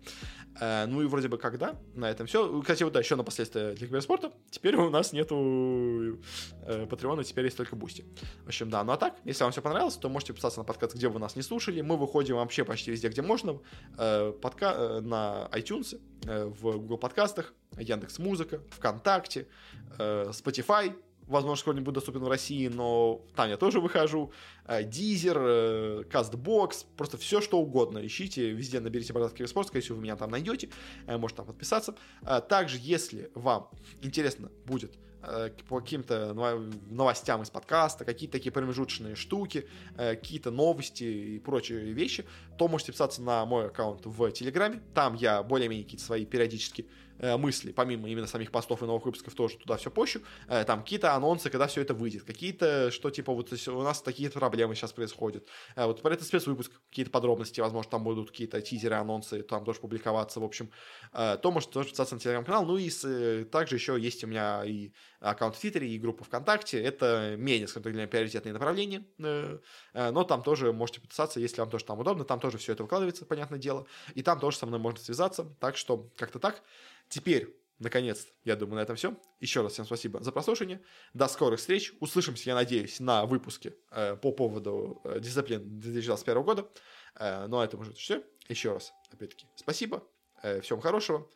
Э, ну и вроде бы когда, на этом все. Кстати, вот да, еще на последствия для киберспорта. Теперь у нас нету Патреона, теперь есть только Бусти. В общем, да, ну а так, если вам все понравилось, то можете подписаться на подкаст, где бы вы нас не слушали. Мы выходим вообще почти везде, где можно. Э, подка... Э, на iTunes, э, в Google подкастах, Яндекс Музыка, ВКонтакте, Spotify, возможно, скоро не будет доступен в России, но там я тоже выхожу. Дизер, Кастбокс, просто все, что угодно. Ищите, везде наберите Бородатский Киберспорт, скорее всего, вы меня там найдете, можете там подписаться. Также, если вам интересно будет Э, по каким-то новостям из подкаста, какие-то такие промежуточные штуки, э, какие-то новости и прочие вещи, то можете писаться на мой аккаунт в Телеграме. Там я более-менее какие-то свои периодически Э, мысли, помимо именно самих постов и новых выпусков, тоже туда все пощу. Э, там какие-то анонсы, когда все это выйдет, какие-то, что типа вот у нас такие-то проблемы сейчас происходят. Э, вот про этот спецвыпуск какие-то подробности, возможно, там будут какие-то тизеры, анонсы, там тоже публиковаться, в общем. То можете тоже подписаться на телеграм-канал. Ну и с, также еще есть у меня и аккаунт в Твиттере, и группа ВКонтакте. Это менее, скажем так, для меня приоритетные направления. Но там тоже можете подписаться, если вам тоже там удобно. Там тоже все это выкладывается, понятное дело. И там тоже со мной можно связаться. Так что как-то так. Теперь, наконец, я думаю, на этом все. Еще раз всем спасибо за прослушивание. До скорых встреч. Услышимся, я надеюсь, на выпуске э, по поводу э, дисциплин 2021 года. Э, ну, а это может все. Еще раз, опять-таки, спасибо. Э, всем хорошего.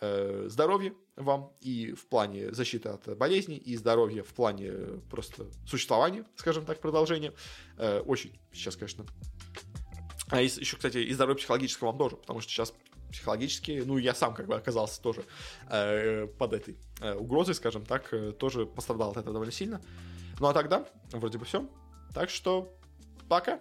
Э, здоровья вам и в плане защиты от болезней, и здоровья в плане просто существования, скажем так, продолжения. Э, очень сейчас, конечно, а еще, кстати, и здоровья психологического вам тоже, потому что сейчас психологически, ну, я сам как бы оказался тоже э, под этой э, угрозой, скажем так, э, тоже пострадал от этого довольно сильно. Ну, а тогда вроде бы все. Так что пока.